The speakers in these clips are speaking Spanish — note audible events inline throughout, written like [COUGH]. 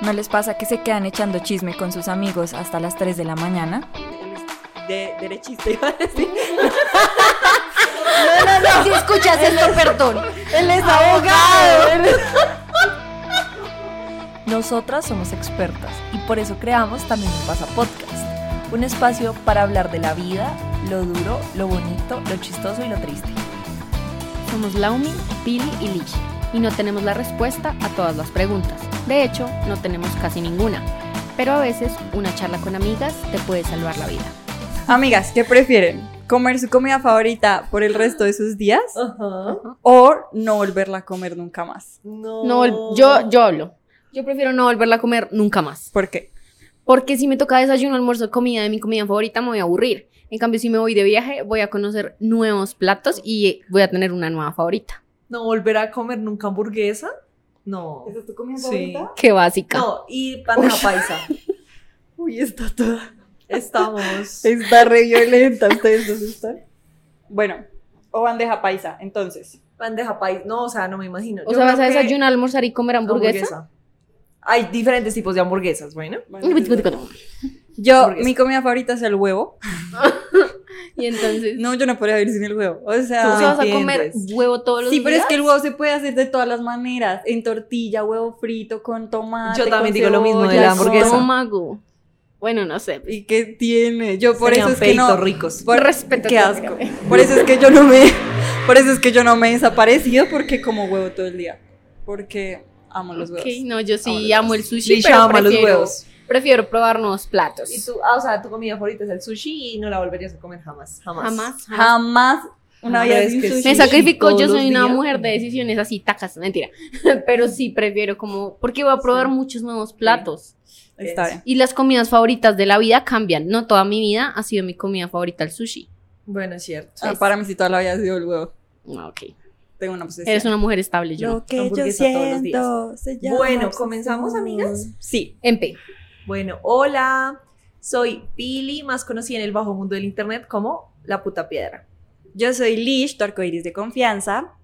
¿No les pasa que se quedan echando chisme con sus amigos hasta las 3 de la mañana? De derechista iba a decir. No, no, no. Si escuchas esto, perdón. Él es abogado. Él es- Nosotras somos expertas y por eso creamos también un Pasa Podcast, un espacio para hablar de la vida, lo duro, lo bonito, lo chistoso y lo triste. Somos Laumi, Pili y Lish y no tenemos la respuesta a todas las preguntas. De hecho, no tenemos casi ninguna. Pero a veces una charla con amigas te puede salvar la vida. Amigas, ¿qué prefieren? ¿Comer su comida favorita por el resto de sus días? Ajá. ¿O no volverla a comer nunca más? No. No, yo, yo hablo. Yo prefiero no volverla a comer nunca más. ¿Por qué? Porque si me toca desayuno, almuerzo, comida de mi comida favorita, me voy a aburrir. En cambio, si me voy de viaje, voy a conocer nuevos platos y voy a tener una nueva favorita. ¿No volver a comer nunca hamburguesa? No. es tu comida Sí. Qué básica. No, y bandeja paisa. [LAUGHS] Uy, está toda. Estamos. Está re violenta, ustedes dos están. Bueno, o bandeja paisa, entonces. Bandeja paisa. No, o sea, no me imagino. o Yo sea, vas a que desayunar, almorzar y comer hamburguesa. Hay diferentes tipos de hamburguesas, bueno. Yo, mi comida favorita es el huevo. [LAUGHS] Y entonces, No, yo no podría vivir sin el huevo. O ¿tú sea, vas a comer huevo todos los sí, días? pero es que el huevo se puede hacer de todas las maneras. En tortilla, huevo frito, con tomate. Yo también con digo lo mismo de cebolla, la hamburguesa. Estómago. Bueno, no sé. ¿Y qué tiene? Yo por Serían eso es que no. ricos. Por, Respeto Qué asco. Por eso es que yo no me. [LAUGHS] Por eso es que yo no me he desaparecido porque como huevo todo el día. Porque amo los huevos. Ok, no, yo Amo sí los amo huevos. el sushi, Lisha pero ama los prefiero, huevos. Prefiero probar nuevos platos. Y tú, ah, o sea, tu comida favorita es el sushi y no la volverías a comer jamás. Jamás. Jamás. jamás. Jamás una sin que sushi. Me sacrifico, yo soy una días. mujer de decisiones así, tacas, mentira. [LAUGHS] Pero sí prefiero como, porque voy a probar Sí. muchos nuevos platos. Está bien. Y las comidas favoritas de la vida cambian. No toda mi vida ha sido mi comida favorita el sushi. Bueno, es cierto. Ah, para mí sí toda la vida ha sido el huevo. Ah, Ok. Tengo una obsesión. Eres una mujer estable, yo. Lo que yo Hamburguesa todos los días. siento se llama Bueno. ¿comenzamos, amigas? Sí. En P. Bueno, hola. Soy Pili, más conocida en el bajo mundo del internet como La Puta Piedra. Yo soy Lish, tu arcoiris de confianza.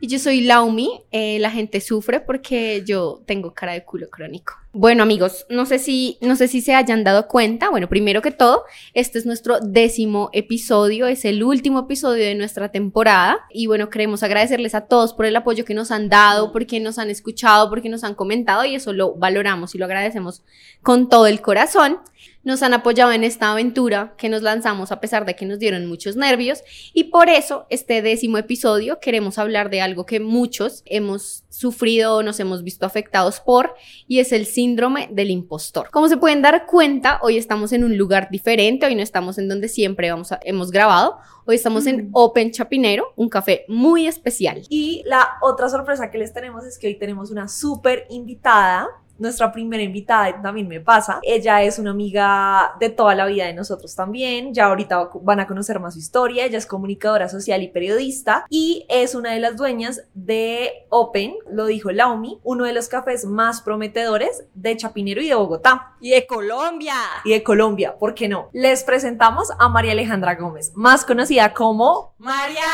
Y yo soy Laumi. eh, la gente sufre porque yo tengo cara de culo crónico. Bueno, amigos, no sé si, no sé si se hayan dado cuenta. Bueno, primero que todo, este es nuestro décimo episodio, es el último episodio de nuestra temporada. Y bueno, queremos agradecerles a todos por el apoyo que nos han dado, porque nos han escuchado, porque nos han comentado y eso lo valoramos y lo agradecemos con todo el corazón. Nos han apoyado en esta aventura que nos lanzamos a pesar de que nos dieron muchos nervios y por eso este décimo episodio queremos hablar de algo que muchos hemos sufrido o nos hemos visto afectados por y es el síndrome del impostor. Como se pueden dar cuenta, hoy estamos en un lugar diferente, hoy no estamos en donde siempre vamos a- hemos grabado, hoy estamos en Open Chapinero, un café muy especial. Y la otra sorpresa que les tenemos es que hoy tenemos una súper invitada. Nuestra primera invitada también me pasa. Ella es una amiga de toda la vida de nosotros también. Ya ahorita van a conocer más su historia. Ella es comunicadora social y periodista y es una de las dueñas de Open, lo dijo Laumi, uno de los cafés más prometedores de Chapinero y de Bogotá Y de Colombia. y de Colombia. ¿Por qué no? Les presentamos a María Alejandra Gómez, más conocida como Mariale.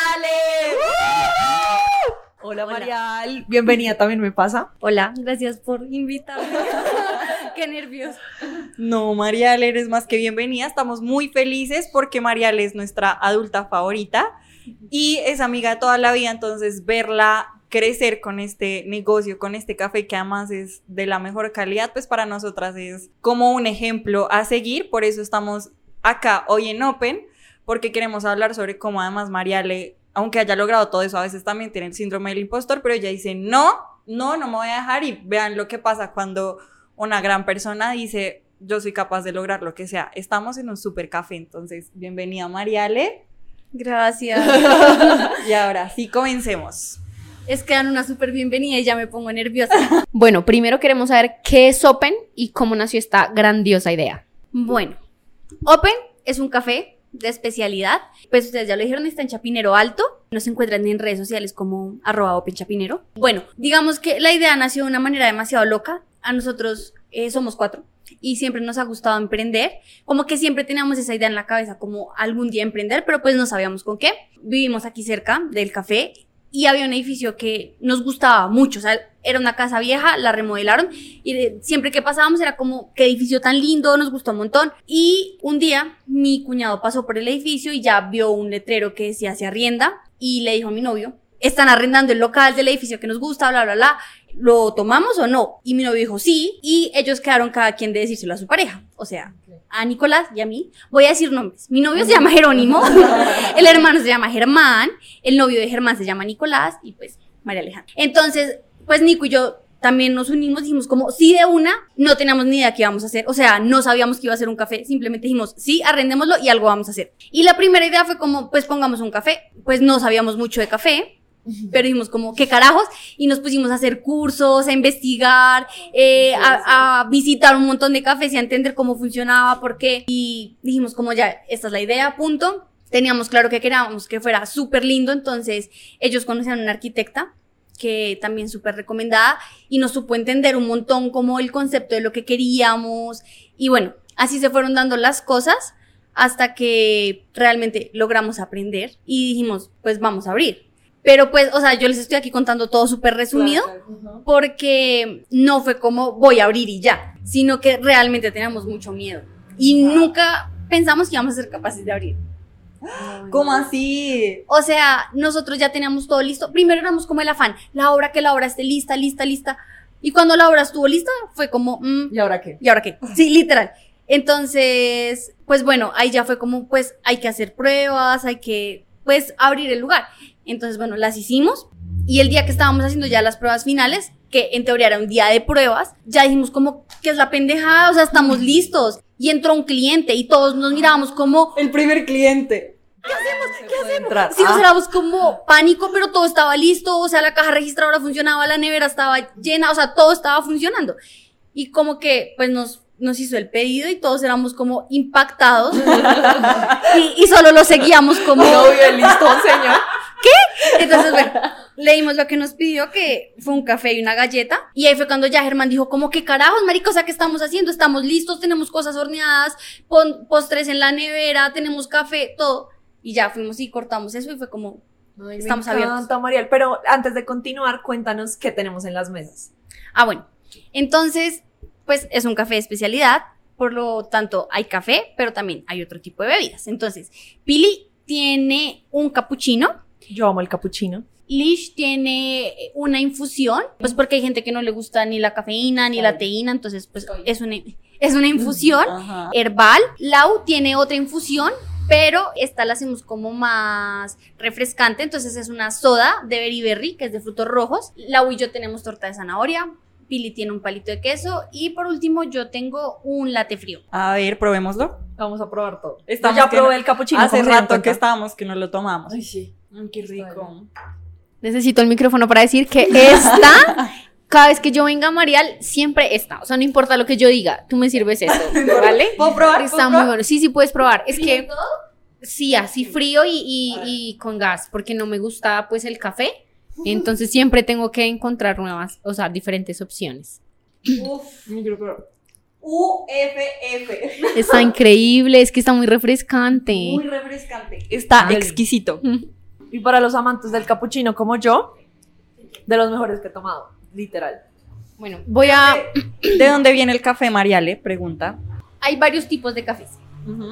Hola Marial, bienvenida también me pasa. Hola, gracias por invitarme. [LAUGHS] Qué nervios. No, Mariale, eres más que bienvenida. Estamos muy felices porque Mariale es nuestra adulta favorita y es amiga de toda la vida, entonces verla crecer con este negocio, con este café que además es de la mejor calidad, pues para nosotras es como un ejemplo a seguir, por eso estamos acá hoy en Open, porque queremos hablar sobre cómo además Mariale, aunque haya logrado todo eso, a veces también tiene el síndrome del impostor, pero ella dice, no, no, no me voy a dejar y vean lo que pasa cuando una gran persona dice, yo soy capaz de lograr lo que sea. Estamos en un super café, entonces, bienvenida Mariale. Gracias. [LAUGHS] Y ahora sí, comencemos. Es que dan una súper bienvenida y ya me pongo nerviosa. [LAUGHS] Bueno, primero queremos saber qué es Open y cómo nació esta grandiosa idea. Bueno, Open es un café de especialidad. Pues ustedes ya lo dijeron, está en Chapinero Alto. Nos encuentran en redes sociales como arroba Open Chapinero. Bueno, digamos que la idea nació de una manera demasiado loca. A nosotros eh, somos cuatro y siempre nos ha gustado emprender. Como que siempre teníamos esa idea en la cabeza, como algún día emprender, pero pues no sabíamos con qué. Vivimos aquí cerca del café y había un edificio que nos gustaba mucho, o sea, era una casa vieja, la remodelaron y siempre que pasábamos era como, qué edificio tan lindo, nos gustó un montón. Y un día mi cuñado pasó por el edificio y ya vio un letrero que decía se arrienda y le dijo a mi novio, están arrendando el local del edificio que nos gusta, bla, bla, bla. ¿Lo tomamos o no? Y mi novio dijo sí, y ellos quedaron cada quien de decírselo a su pareja. O sea, a Nicolás y a mí. Voy a decir nombres. Mi novio se llama Jerónimo, [LAUGHS] el hermano se llama Germán, el novio de Germán se llama Nicolás y pues María Alejandra. Entonces, pues Nico y yo también nos unimos, dijimos como sí de una, no teníamos ni idea qué íbamos a hacer, o sea, no sabíamos que iba a ser un café, simplemente dijimos sí, arrendémoslo y algo vamos a hacer. Y la primera idea fue como, pues pongamos un café, pues no sabíamos mucho de café, pero dijimos como, ¿qué carajos? Y nos pusimos a hacer cursos, a investigar, eh, a, a visitar un montón de cafés y a entender cómo funcionaba, por qué. Y dijimos como ya, esta es la idea, punto. Teníamos claro que queríamos que fuera súper lindo, entonces ellos conocían a una arquitecta que también súper recomendada y nos supo entender un montón como el concepto de lo que queríamos y bueno, así se fueron dando las cosas hasta que realmente logramos aprender y dijimos, pues vamos a abrir. Pero pues, o sea, yo les estoy aquí contando todo súper resumido porque no fue como voy a abrir y ya, sino que realmente teníamos mucho miedo y nunca pensamos que íbamos a ser capaces de abrir. [GASPS] ¿Cómo así? O sea, nosotros ya teníamos todo listo. Primero éramos como el afán, la obra que la obra esté lista, lista, lista. Y cuando la obra estuvo lista, fue como, mm, ¿Y ahora qué? ¿y ahora qué? [LAUGHS] Sí, literal. Entonces, pues bueno, ahí ya fue como, pues hay que hacer pruebas, hay que, pues, abrir el lugar. Entonces, bueno, las hicimos. Y el día que estábamos haciendo ya las pruebas finales, que en teoría era un día de pruebas, ya dijimos como, que es la pendejada? O sea, estamos listos. Y entró un cliente y todos nos mirábamos como, El primer cliente. Entrar. Sí, Ah, o sea, éramos como pánico, pero todo estaba listo, o sea, la caja registradora funcionaba, la nevera estaba llena, o sea, todo estaba funcionando. Y como que, pues nos, nos hizo el pedido y todos éramos como impactados. [LAUGHS] y, y solo lo seguíamos como... Novio, listo, señor. Entonces, bueno, leímos lo que nos pidió, que fue un café y una galleta. Y ahí fue cuando ya Germán dijo, como que carajos, marico, o sea, ¿qué estamos haciendo? Estamos listos, tenemos cosas horneadas, pon- postres en la nevera, tenemos café, todo. Y ya fuimos y cortamos eso y fue como, Ay, Estamos me abiertos. encanta, Mariel. Pero antes de continuar, cuéntanos qué tenemos en las mesas. Ah, bueno. Entonces, pues es un café de especialidad. Por lo tanto, hay café, pero también hay otro tipo de bebidas. Entonces, Pili tiene un cappuccino. Yo amo el capuchino. Lish tiene una infusión, pues porque hay gente que no le gusta ni la cafeína ni la teína, entonces pues es una, es una infusión Ajá. herbal. Lau tiene otra infusión, pero esta la hacemos como más refrescante, entonces es una soda de berry berry, que es de frutos rojos. Lau y yo tenemos torta de zanahoria, Pili tiene un palito de queso y por último yo tengo un latte frío. A ver, probémoslo. Vamos a probar todo. Estamos Yo ya probé no- el capuchino. Hace ¿cómo se dan rato que estábamos que no lo tomamos. Ay, sí. Ay, qué rico. Necesito el micrófono para decir que [LAUGHS] esta, cada vez que yo venga a Marial, siempre está. O sea, no importa lo que yo diga, tú me sirves [LAUGHS] eso, ¿vale? ¿Puedo probar? Está ¿Puedo muy probar? bueno. Sí, sí puedes probar. Es que sí, así frío y, y- y con gas, porque no me gusta pues el café. Entonces siempre tengo que encontrar nuevas, o sea, diferentes opciones. Uf, no quiero probar. UFF. Está increíble, es que está muy refrescante. Muy refrescante. Está Deli. exquisito. Y para los amantes del capuchino como yo, de los mejores que he tomado, literal. Bueno, voy a... [CLEARS THROAT] ¿De dónde viene el café, Mariale? Pregunta. Hay varios tipos de cafés.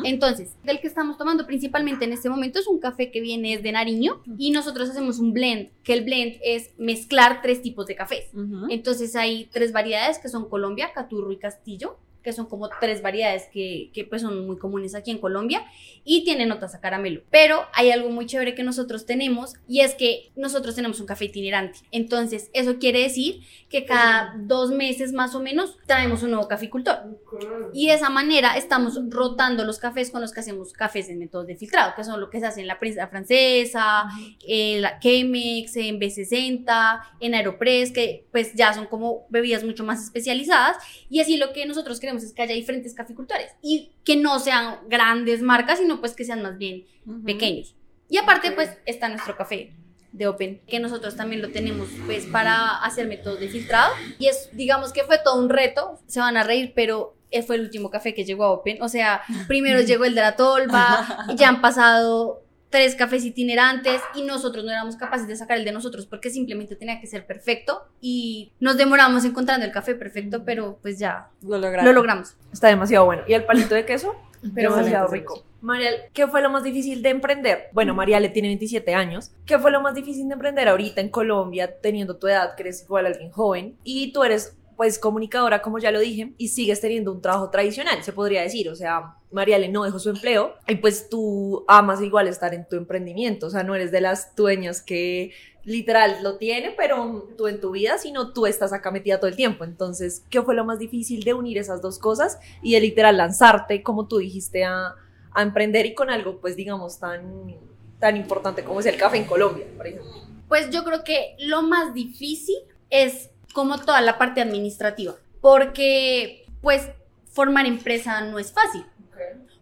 Entonces, del que estamos tomando principalmente en este momento es un café que viene de Nariño y nosotros hacemos un blend, que el blend es mezclar tres tipos de cafés. Entonces hay tres variedades que son Colombia, Caturro y Castillo, que son como tres variedades que, que, pues son muy comunes aquí en Colombia y tienen notas a caramelo. Pero hay algo muy chévere que nosotros tenemos y es que nosotros tenemos un café itinerante. Entonces eso quiere decir que cada dos meses más o menos traemos un nuevo caficultor. Y de esa manera estamos rotando los cafés con los que hacemos cafés en métodos de filtrado, que son lo que se hace en la prensa francesa, en la Chemex, en B60, en Aeropress, que pues ya son como bebidas mucho más especializadas. Y así lo que nosotros queremos es que haya diferentes caficultores y que no sean grandes marcas, sino pues que sean más bien pequeños. Y aparte pues está nuestro café de Open, que nosotros también lo tenemos pues para hacer métodos de filtrado. Y es, digamos que fue todo un reto, se van a reír, pero fue el último café que llegó a Open. O sea, primero [LAUGHS] llegó el de la tolva, [LAUGHS] ya han pasado tres cafés itinerantes y nosotros no éramos capaces de sacar el de nosotros porque simplemente tenía que ser perfecto y nos demoramos encontrando el café perfecto, pero pues ya Lo lo logramos. Está demasiado bueno. ¿Y el palito de queso? Pero demasiado rico. Marial, ¿qué fue lo más difícil de emprender? Bueno, Mariale tiene 27 años. ¿Qué fue lo más difícil de emprender ahorita en Colombia, teniendo tu edad, que eres igual a alguien joven? Y tú eres, pues, comunicadora, como ya lo dije, y sigues teniendo un trabajo tradicional, se podría decir. O sea, Mariale no dejó su empleo y pues tú amas igual estar en tu emprendimiento. O sea, no eres de las dueñas que literal lo tiene, pero tú en tu vida, sino tú estás acá metida todo el tiempo. Entonces, ¿qué fue lo más difícil de unir esas dos cosas y de literal lanzarte, como tú dijiste, a, a emprender y con algo, pues digamos, tan, tan importante como es el café en Colombia, por ejemplo? Pues yo creo que lo más difícil es como toda la parte administrativa, porque pues formar empresa no es fácil.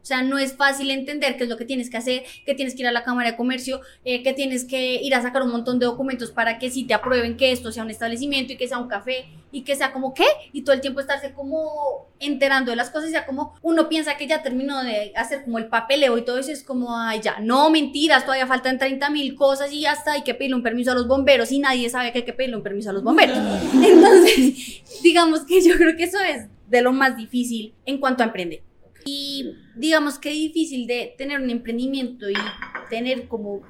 O sea, no es fácil entender qué es lo que tienes que hacer, que tienes que ir a la Cámara de Comercio, eh, que tienes que ir a sacar un montón de documentos para que sí te aprueben que esto sea un establecimiento y que sea un café y que sea como qué, y todo el tiempo estarse como enterando de las cosas, y sea como uno piensa que ya terminó de hacer como el papeleo y todo eso es como, ay, ya, no, mentiras, todavía faltan 30 mil cosas y ya está, hay que pedirle un permiso a los bomberos y nadie sabe que hay que pedirle un permiso a los bomberos. [LAUGHS] Entonces, [LAUGHS] digamos que yo creo que eso es de lo más difícil en cuanto a emprender. Y digamos que difícil de tener un emprendimiento y tener como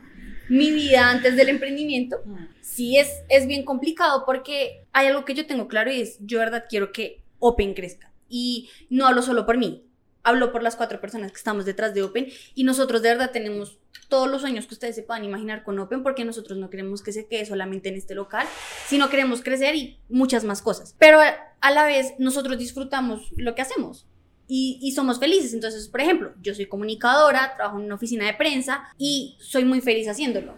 mi vida antes del emprendimiento, sí es, es bien complicado porque hay algo que yo tengo claro y es, yo verdad quiero que Open crezca. Y no hablo solo por mí, hablo por las cuatro personas que estamos detrás de Open y nosotros de verdad tenemos todos los sueños que ustedes se puedan imaginar con Open porque nosotros no queremos que se quede solamente en este local, sino queremos crecer y muchas más cosas. Pero a la vez nosotros disfrutamos lo que hacemos y, y, somos felices. Entonces, por ejemplo, yo soy comunicadora, trabajo en una oficina de prensa y soy muy feliz haciéndolo.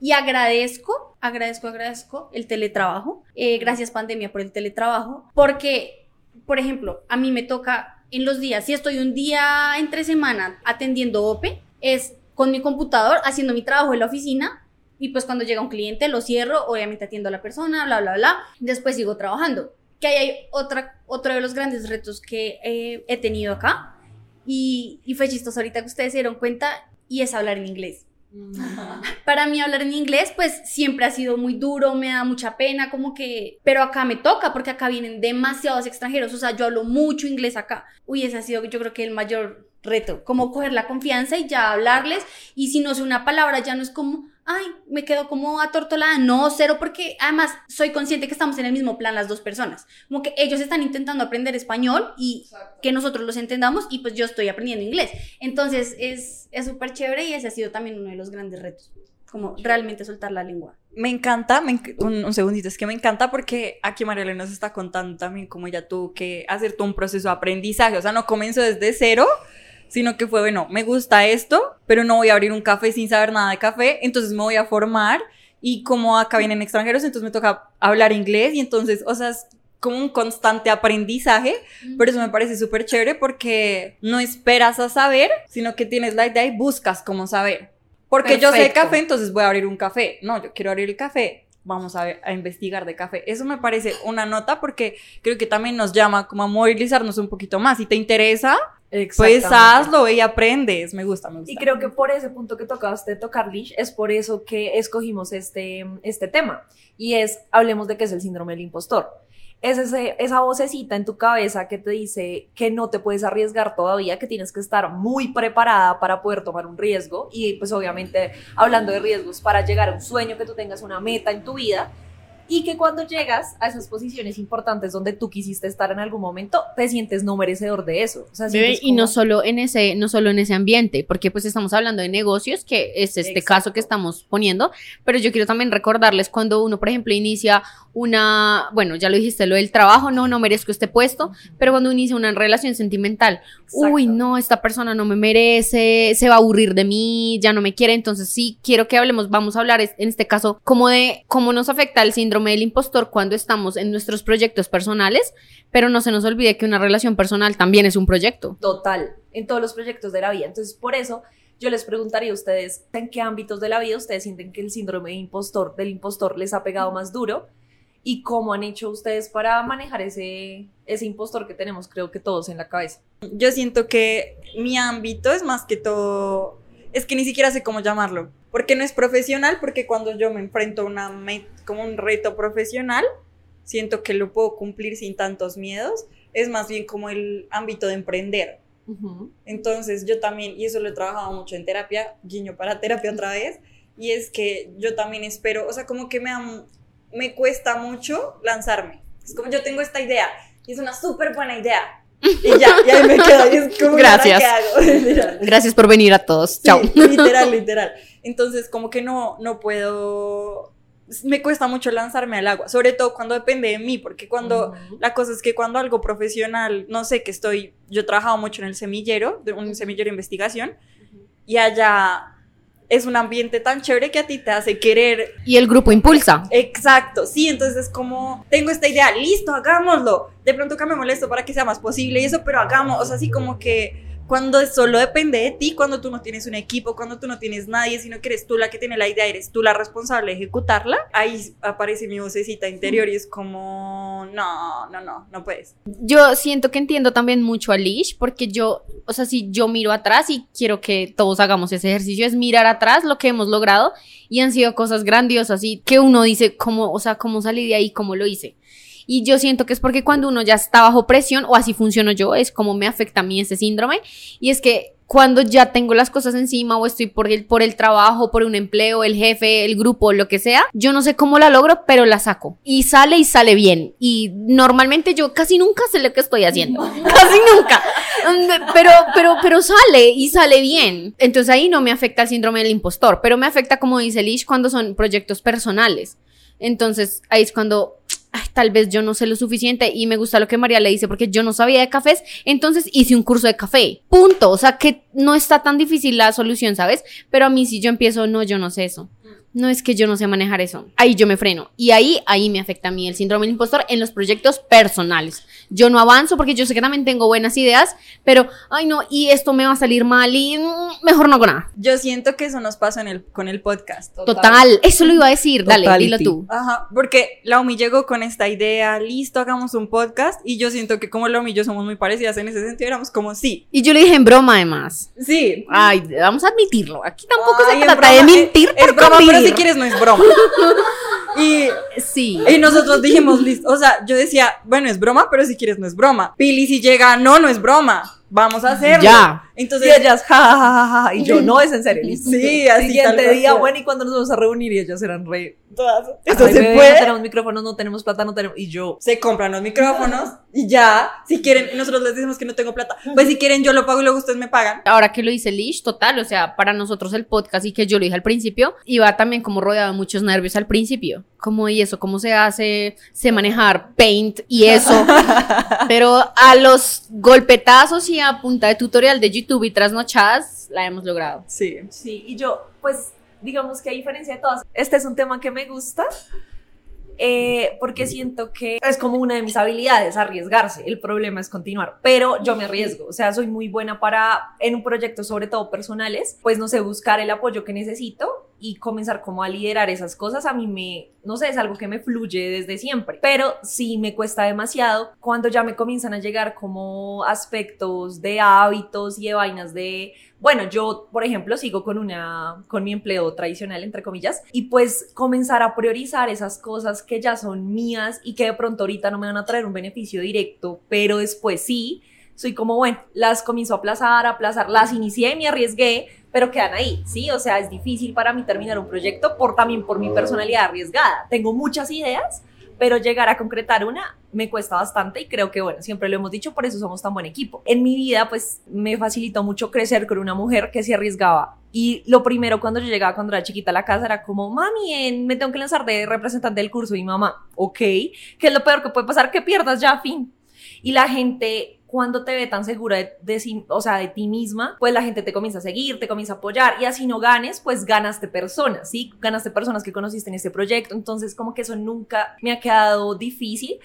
Y agradezco, agradezco, agradezco el teletrabajo. Eh, gracias pandemia por el teletrabajo. Porque, por ejemplo, a mí me toca en los días, si estoy un día entre semana atendiendo Open, es con mi computador haciendo mi trabajo en la oficina. Y pues cuando llega un cliente lo cierro, obviamente atiendo a la persona, bla, bla, bla. Después sigo trabajando que ahí hay otra, otro de los grandes retos que eh, he tenido acá y, y, fue chistoso ahorita que ustedes se dieron cuenta y es hablar en inglés. Para mí hablar en inglés pues siempre ha sido muy duro, me da mucha pena, como que, pero acá me toca porque acá vienen demasiados extranjeros, o sea, yo hablo mucho inglés acá. Uy, ese ha sido yo creo que el mayor reto, como coger la confianza y ya hablarles y si no sé una palabra ya no es como, ay, me quedo como atortolada. No, cero, porque además soy consciente que estamos en el mismo plan las dos personas. Como que ellos están intentando aprender español y Exacto. que nosotros los entendamos y pues yo estoy aprendiendo inglés. Entonces es súper chévere y ese ha sido también uno de los grandes retos, como realmente soltar la lengua. Me encanta, me enc un, un, segundito, es que me encanta porque aquí Mariela nos está contando también cómo ella tuvo que hacer todo un proceso de aprendizaje, o sea, no comenzó desde cero, sino que fue, bueno, me gusta esto, pero no voy a abrir un café sin saber nada de café, entonces me voy a formar y como acá vienen extranjeros, entonces me toca hablar inglés y entonces, o sea, es como un constante aprendizaje, pero eso me parece súper chévere porque no esperas a saber, sino que tienes la idea y buscas cómo saber. Porque Perfecto. yo sé café, entonces voy a abrir un café. No, yo quiero abrir el café, vamos a, ver, a, investigar de café. Eso me parece una nota porque creo que también nos llama como a movilizarnos un poquito más. Si te interesa, pues hazlo y aprendes. Me gusta, me gusta. Y creo que por ese punto que tocaste tocar, Lish, es por eso que escogimos este, este tema. Y es, hablemos de qué es el síndrome del impostor. Es ese, esa vocecita en tu cabeza que te dice que no te puedes arriesgar todavía, que tienes que estar muy preparada para poder tomar un riesgo. Y pues obviamente hablando de riesgos para llegar a un sueño, que tú tengas una meta en tu vida, y que cuando llegas a esas posiciones importantes donde tú quisiste estar en algún momento, te sientes no merecedor de eso. O sea, Bebe, y no solo en ese, no solo en ese ambiente, porque pues estamos hablando de negocios, que es este Exacto. caso que estamos poniendo, pero yo quiero también recordarles cuando uno, por ejemplo, inicia una, bueno, ya lo dijiste, lo del trabajo, no, no merezco este puesto, pero cuando inicia una relación sentimental, Exacto. uy, no, esta persona no me merece, se va a aburrir de mí, ya no me quiere, entonces sí, quiero que hablemos, vamos a hablar en este caso como de cómo nos afecta el síndrome del impostor cuando estamos en nuestros proyectos personales, pero no se nos olvide que una relación personal también es un proyecto. Total, en todos los proyectos de la vida. Entonces, por eso yo les preguntaría a ustedes en qué ámbitos de la vida ustedes sienten que el síndrome de impostor, del impostor les ha pegado más duro y cómo han hecho ustedes para manejar ese, ese impostor que tenemos, creo que todos en la cabeza. Yo siento que mi ámbito es más que todo es que ni siquiera sé cómo llamarlo. Porque no es profesional, porque cuando yo me enfrento a una met- como un reto profesional, siento que lo puedo cumplir sin tantos miedos. Es más bien como el ámbito de emprender. Entonces yo también, y eso lo he trabajado mucho en terapia, guiño para terapia otra vez, y es que yo también espero, o sea, como que me, me cuesta mucho lanzarme. Es como yo tengo esta idea, y es una súper buena idea. Y ya, y ahí me quedo, y es como, ¿y ahora Gracias. ¿qué hago? [LAUGHS] Gracias por venir a todos. Sí, Chao. literal, [LAUGHS] literal. Entonces, como que no, no puedo, me cuesta mucho lanzarme al agua, sobre todo cuando depende de mí, porque cuando... Ujú. La cosa es que cuando algo profesional, no sé, que estoy, yo he trabajado mucho en el semillero, de un semillero de investigación, y allá es un ambiente tan chévere que a ti te hace querer. Y el grupo impulsa. Exacto, sí, entonces es como, tengo esta idea, listo, hagámoslo. De pronto que me molesto para que sea más posible y eso, pero hagamos, o sea, así como que cuando solo depende de ti, cuando tú no tienes un equipo, cuando tú no tienes nadie, sino que eres tú la que tiene la idea, eres tú la responsable de ejecutarla, ahí aparece mi vocecita interior y es como, no, no, no, no puedes. Yo siento que entiendo también mucho a Lish, porque yo, o sea, si yo miro atrás y quiero que todos hagamos ese ejercicio, es mirar atrás lo que hemos logrado y han sido cosas grandiosas y que uno dice cómo, o sea, cómo salí de ahí, cómo lo hice. Y yo siento que es porque cuando uno ya está bajo presión, o así funciono yo, es como me afecta a mí ese síndrome, y es que cuando ya tengo las cosas encima o estoy por el, por el trabajo, por un empleo, el jefe, el grupo, lo que sea, yo no sé cómo la logro, pero la saco. Y sale y sale bien. Y normalmente yo casi nunca sé lo que estoy haciendo. [LAUGHS] casi nunca. Mm, Pero, pero, pero sale y sale bien. Entonces ahí no me afecta el síndrome del impostor, pero me afecta, como dice Lish, cuando son proyectos personales. Entonces ahí es cuando tal vez yo no sé lo suficiente y me gusta lo que María le dice porque yo no sabía de cafés, entonces hice un curso de café. Punto. O sea que no está tan difícil la solución, ¿sabes? Pero a mí si yo empiezo, no, yo no sé eso. No es que yo no sé manejar eso. Ahí yo me freno. Y ahí, ahí me afecta a mí el síndrome del impostor en los proyectos personales. Yo no avanzo porque yo sé que también tengo buenas ideas, pero, ay no, y esto me va a salir mal y mm, mejor no hago nada. Yo siento que eso nos pasa en el, con el podcast. Total, eso lo iba a decir. Dale, Totality. dilo tú. Ajá, porque Laumi llegó con esta idea, listo, hagamos un podcast, y yo siento que como Laumi y yo somos muy parecidas en ese sentido, éramos como, sí, Y yo le dije en broma además. sí. Ay, vamos a admitirlo. Aquí tampoco Ay, se es trata de mentir Es, por es broma. Si quieres no es broma. [LAUGHS] y, Sí. y nosotros dijimos, listo, o sea, yo decía, bueno, es broma, pero si quieres no es broma. Pili si llega, no, no es broma, vamos a hacerlo. Ya. Entonces, Y ellas, ja, ja, ja, ja, ja, y yo, [LAUGHS] no, es en serio, listo. Sí, así, Siguiente tal día, bueno, y cuando nos vamos a reunir, y ellas eran re... todas, "Ay, esto se bebé, puede. No tenemos micrófonos, no tenemos plata, no tenemos... Y yo, se compran los micrófonos y ya, si quieren, nosotros les decimos que no tengo plata, pues si quieren yo lo pago y luego ustedes me pagan. Ahora que lo dice Lish, total, o sea, para nosotros el podcast y que yo lo dije al principio, iba también como rodeado de muchos nervios al principio. Como y eso, cómo se hace, sé manejar paint y eso. [LAUGHS] Pero a los golpetazos y a punta de tutorial de YouTube y trasnochadas, la hemos logrado. Sí. Sí, y yo, pues, digamos que a diferencia de todas, este es un tema que me gusta. eh, porque siento que es como una de mis habilidades, arriesgarse. El problema es continuar, pero yo me arriesgo. O sea, soy muy buena para, en un proyecto, sobre todo personales, pues no sé, buscar el apoyo que necesito y comenzar como a liderar esas cosas. A mí me, no sé, es algo que me fluye desde siempre, pero sí me cuesta demasiado cuando ya me comienzan a llegar como aspectos de hábitos y de vainas de bueno, yo, por ejemplo, sigo con una, con mi empleo tradicional, entre comillas, y pues comenzar a priorizar esas cosas que ya son mías y que de pronto ahorita no me van a traer un beneficio directo, pero después sí, soy como, bueno, las comienzo a aplazar, a aplazar, las inicié, me arriesgué, pero quedan ahí, ¿sí? O sea, es difícil para mí terminar un proyecto por también por mi personalidad arriesgada. Tengo muchas ideas, pero llegar a concretar una me cuesta bastante y creo que, bueno, siempre lo hemos dicho, por eso somos tan buen equipo. En mi vida, pues, me facilitó mucho crecer con una mujer que se arriesgaba. Y lo primero cuando yo llegaba cuando era chiquita a la casa era como, mami, en- me tengo que lanzar de representante del curso y mamá, ok, ¿qué es lo peor que puede pasar? Que pierdas ya, fin. Y la gente cuando te ve tan segura de, de sí- o sea, de ti misma, pues la gente te comienza a seguir, te comienza a apoyar y así no ganes, pues ganaste personas, ¿sí? Ganaste personas que conociste en este proyecto, entonces como que eso nunca me ha quedado difícil,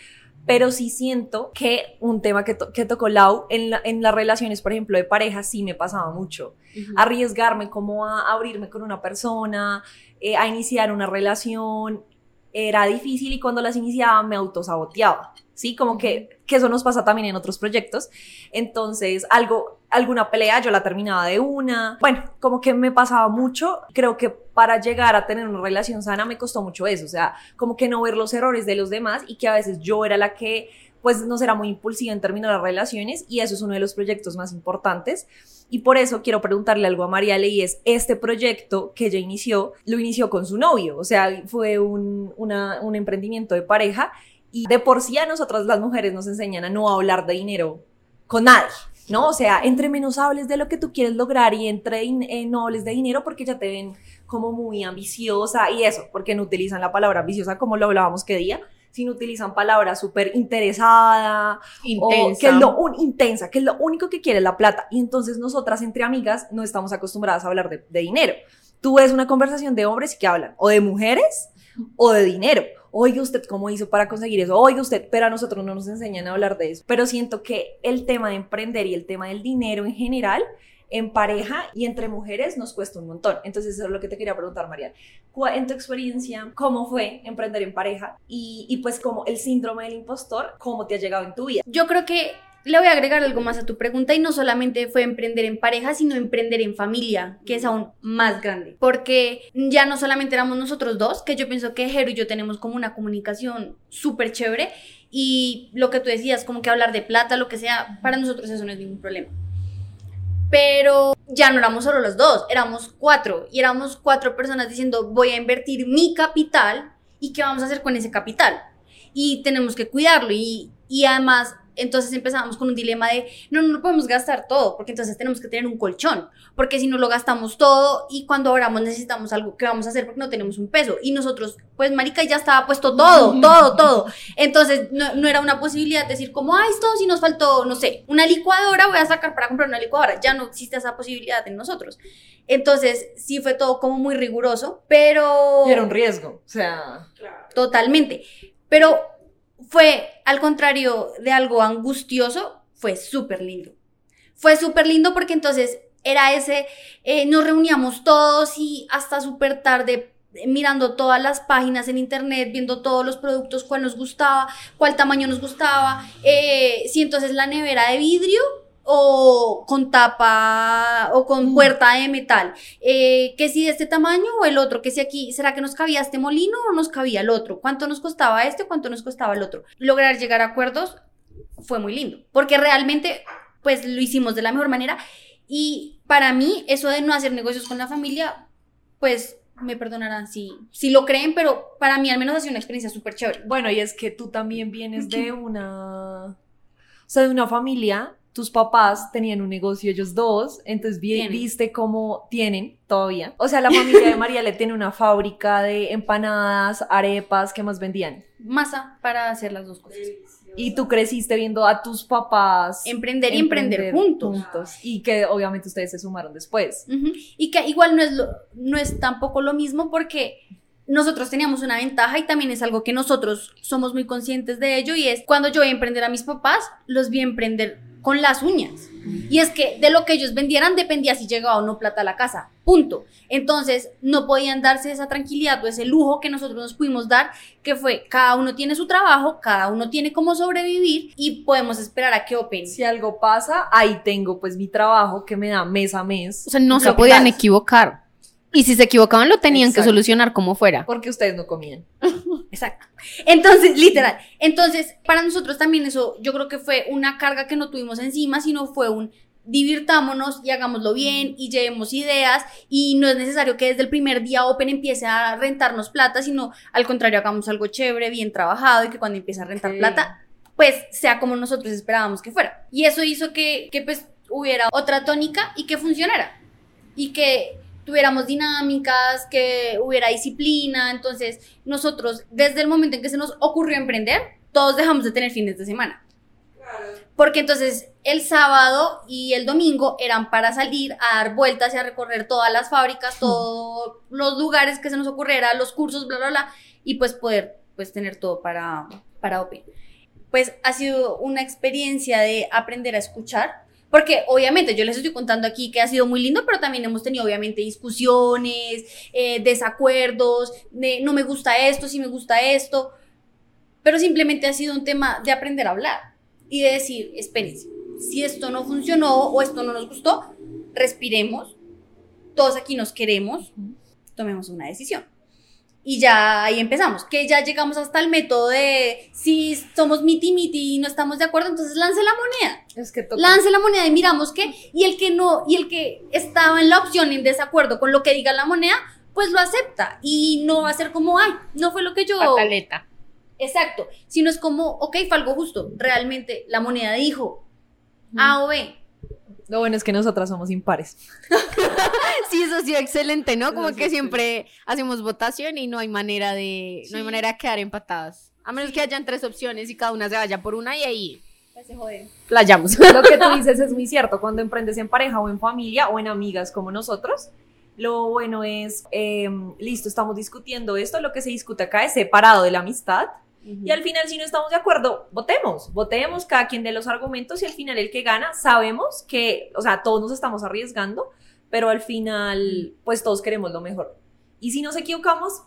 pero sí siento que un tema que, to- que tocó Lau en, la- en las relaciones, por ejemplo, de pareja, sí me pasaba mucho. Arriesgarme como a abrirme con una persona, eh, a iniciar una relación, era difícil y cuando las iniciaba me autosaboteaba. ¿Sí? Como que, que eso nos pasa también en otros proyectos. Entonces, algo, alguna pelea yo la terminaba de una. Bueno, como que me pasaba mucho. Creo que para llegar a tener una relación sana me costó mucho eso. O sea, como que no ver los errores de los demás y que a veces yo era la que pues no será muy impulsiva en términos de las relaciones y eso es uno de los proyectos más importantes. Y por eso quiero preguntarle algo a Mariale y es, este proyecto que ella inició, lo inició con su novio, o sea, fue un, una, un emprendimiento de pareja y de por sí a nosotras las mujeres nos enseñan a no hablar de dinero con nadie. ¿No? O sea, entre menos hables de lo que tú quieres lograr y entre eh, no hables de dinero porque ya te ven como muy ambiciosa y eso, porque no utilizan la palabra ambiciosa como lo hablábamos que día, sino utilizan palabras súper interesada, Intensa. o que es lo un, intensa, que es lo único que quiere la plata. Y entonces nosotras entre amigas no estamos acostumbradas a hablar de, de dinero. Tú ves una conversación de hombres y que hablan o de mujeres o de dinero. Oiga usted cómo hizo para conseguir eso. Oiga usted, pero a nosotros no nos enseñan a hablar de eso. Pero siento que el tema de emprender y el tema del dinero en general en pareja y entre mujeres nos cuesta un montón. Entonces, eso es lo que te quería preguntar, María. En tu experiencia, ¿cómo fue emprender en pareja? Y, y pues, como el síndrome del impostor, ¿cómo te ha llegado en tu vida? Yo creo que le voy a agregar algo más a tu pregunta y no solamente fue emprender en pareja, sino emprender en familia, que es aún más grande. Porque ya no solamente éramos nosotros dos, que yo pienso que Jero y yo tenemos como una comunicación súper chévere y lo que tú decías, como que hablar de plata, lo que sea, para nosotros eso no es ningún problema. Pero ya no éramos solo los dos, éramos cuatro y éramos cuatro personas diciendo voy a invertir mi capital y qué vamos a hacer con ese capital. Y tenemos que cuidarlo y, y además entonces empezábamos con un dilema de, no, no, no podemos gastar todo, porque entonces tenemos que tener un colchón, porque si no lo gastamos todo y cuando abramos necesitamos algo que vamos a hacer porque no tenemos un peso. Y nosotros, pues marica, ya estaba puesto todo, [LAUGHS] todo, todo. Entonces no, no era una posibilidad de decir como, ay, esto si nos faltó, no sé, una licuadora, voy a sacar para comprar una licuadora. Ya no existe esa posibilidad en nosotros. Entonces sí fue todo como muy riguroso, pero... Y era un riesgo, o sea... Totalmente. Pero fue, al contrario de algo angustioso, fue súper lindo. Fue súper lindo porque entonces era ese, eh, nos reuníamos todos y hasta súper tarde eh, mirando todas las páginas en internet, viendo todos los productos, cuál nos gustaba, cuál tamaño nos gustaba, eh, si entonces la nevera de vidrio o con tapa o con puerta de metal, eh, que si de este tamaño o el otro, que si aquí, ¿será que nos cabía este molino o nos cabía el otro? ¿Cuánto nos costaba este o cuánto nos costaba el otro? Lograr llegar a acuerdos fue muy lindo, porque realmente pues lo hicimos de la mejor manera y para mí eso de no hacer negocios con la familia, pues me perdonarán si, si lo creen, pero para mí al menos ha sido una experiencia súper chévere. Bueno, y es que tú también vienes de [LAUGHS] una, o sea, de una familia, tus papás tenían un negocio ellos dos, entonces vi- viste cómo tienen todavía. O sea, la [LAUGHS] familia de María le tiene una fábrica de empanadas, arepas, ¿qué más vendían? Masa para hacer las dos cosas. Y tú creciste viendo a tus papás Emprender y emprender, juntos. Y que obviamente ustedes se sumaron después. Y que igual no es, lo- no es tampoco lo mismo porque nosotros teníamos una ventaja y también es algo que nosotros somos muy conscientes de ello y es cuando yo vi emprender a mis papás, los vi emprender con las uñas. Y es que de lo que ellos vendieran dependía si llegaba o no plata a la casa. Punto. Entonces no podían darse esa tranquilidad o ese lujo que nosotros nos pudimos dar, que fue cada uno tiene su trabajo, cada uno tiene cómo sobrevivir y podemos esperar a que Open. Si algo pasa, ahí tengo pues mi trabajo que me da mes a mes. O sea, no se podían equivocar. Y si se equivocaban, lo tenían que solucionar como fuera. Porque ustedes no comían. [LAUGHS] Exacto. Entonces, literal. Entonces, para nosotros también eso, yo creo que fue una carga que no tuvimos encima, sino fue un divirtámonos y hagámoslo bien y llevemos ideas y no es necesario que desde el primer día Open empiece a rentarnos plata, sino al contrario, hagamos algo chévere, bien trabajado y que cuando empiece a rentar plata, pues sea como nosotros esperábamos que fuera. Y eso hizo que, que pues hubiera otra tónica y que funcionara. Y que tuviéramos dinámicas, que hubiera disciplina. Entonces, nosotros, desde el momento en que se nos ocurrió emprender, todos dejamos de tener fines de semana. Porque entonces el sábado y el domingo eran para salir a dar vueltas y a recorrer todas las fábricas, todos los lugares que se nos ocurriera, los cursos, bla, bla, bla, y pues poder pues tener todo para, para Open. Pues ha sido una experiencia de aprender a escuchar, porque obviamente yo les estoy contando aquí que ha sido muy lindo, pero también hemos tenido obviamente discusiones, eh, desacuerdos, de no me gusta esto, sí me gusta esto, pero simplemente ha sido un tema de aprender a hablar y de decir, espérense, si esto no funcionó o esto no nos gustó, respiremos, todos aquí nos queremos, tomemos una decisión. Y ya ahí empezamos, que ya llegamos hasta el método de si somos miti miti y no estamos de acuerdo, entonces lance la moneda. Es que toca. Lance la moneda y miramos qué, y el que no, y el que estaba en la opción en desacuerdo con lo que diga la moneda, pues lo acepta y no va a ser como, ay, no fue lo que yo... Pataleta. Exacto, sino es como, ok, fue algo justo, realmente la moneda dijo A o B. Lo bueno es que nosotras somos impares. [LAUGHS] Sí, eso ha sido excelente, ¿no? Como que sí. siempre hacemos votación y no hay manera de, no hay Sí. manera de quedar empatadas. A menos que hayan tres opciones y cada una se vaya por una y ahí Pues se jode. playamos. [LAUGHS] Lo que tú [LAUGHS] dices es muy cierto. Cuando emprendes en pareja o en familia o en amigas como nosotros, lo bueno es, eh, listo, estamos discutiendo esto, lo que se discute acá es separado de la amistad. Y al final, si no estamos de acuerdo, votemos, votemos cada quien de los argumentos y al final el que gana, sabemos que, o sea, todos nos estamos arriesgando, pero al final, pues todos queremos lo mejor. Y si nos equivocamos,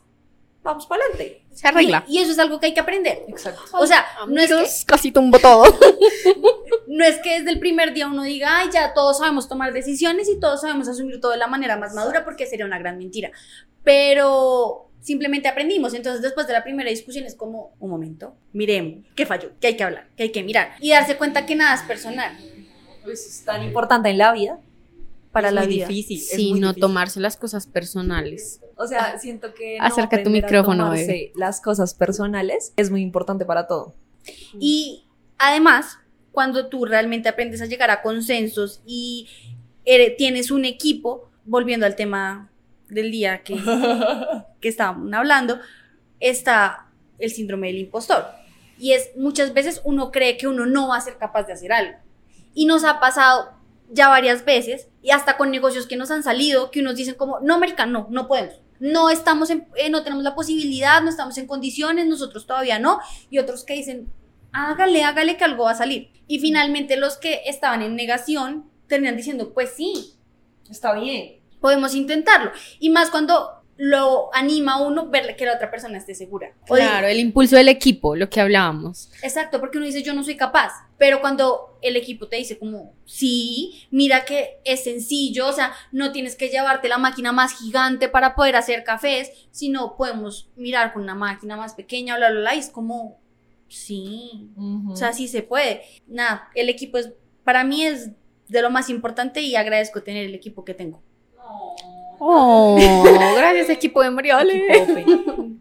vamos para adelante. Se arregla. Y, y eso es algo que hay que aprender. Exacto. O sea, no es, que, casi tumbo todo. [LAUGHS] no es que desde el primer día uno diga, ay, ya todos sabemos tomar decisiones y todos sabemos asumir todo de la manera más madura, porque sería una gran mentira. Pero simplemente aprendimos. Entonces, después de la primera discusión, es como, un momento, miremos, ¿qué falló? ¿Qué hay que hablar? ¿Qué hay que mirar? Y darse cuenta que nada es personal. Pues es tan importante en la vida. Para Es la muy vida. difícil. es muy no difícil. tomarse las cosas personales. O sea, siento que no Acerca tu micrófono, bebé. las cosas personales es muy importante para todo. Y además, cuando tú realmente aprendes a llegar a consensos y tienes un equipo, volviendo al tema del día que, [LAUGHS] que estábamos hablando, está el síndrome del impostor. Y es muchas veces uno cree que uno no va a ser capaz de hacer algo. Y nos ha pasado ya varias veces, y hasta con negocios que nos han salido, que unos dicen como, no, América, no, no podemos. No estamos en, eh, no tenemos la posibilidad, no estamos en condiciones, nosotros todavía no. Y otros que dicen, hágale, hágale que algo va a salir. Y finalmente los que estaban en negación terminan diciendo, pues sí, Está bien. Podemos intentarlo. Y más cuando lo anima a uno ver que la otra persona esté segura. O Claro, el impulso del equipo, lo que hablábamos. Exacto, porque uno dice yo no soy capaz, pero cuando el equipo te dice como, sí, mira que es sencillo, o sea, no tienes que llevarte la máquina más gigante para poder hacer cafés, sino podemos mirar con una máquina más pequeña, bla, bla, bla, y es como, sí, o sea, sí se puede. Nada, el equipo es, para mí es de lo más importante y agradezco tener el equipo que tengo. Oh, [LAUGHS] gracias equipo de Mariale. [LAUGHS]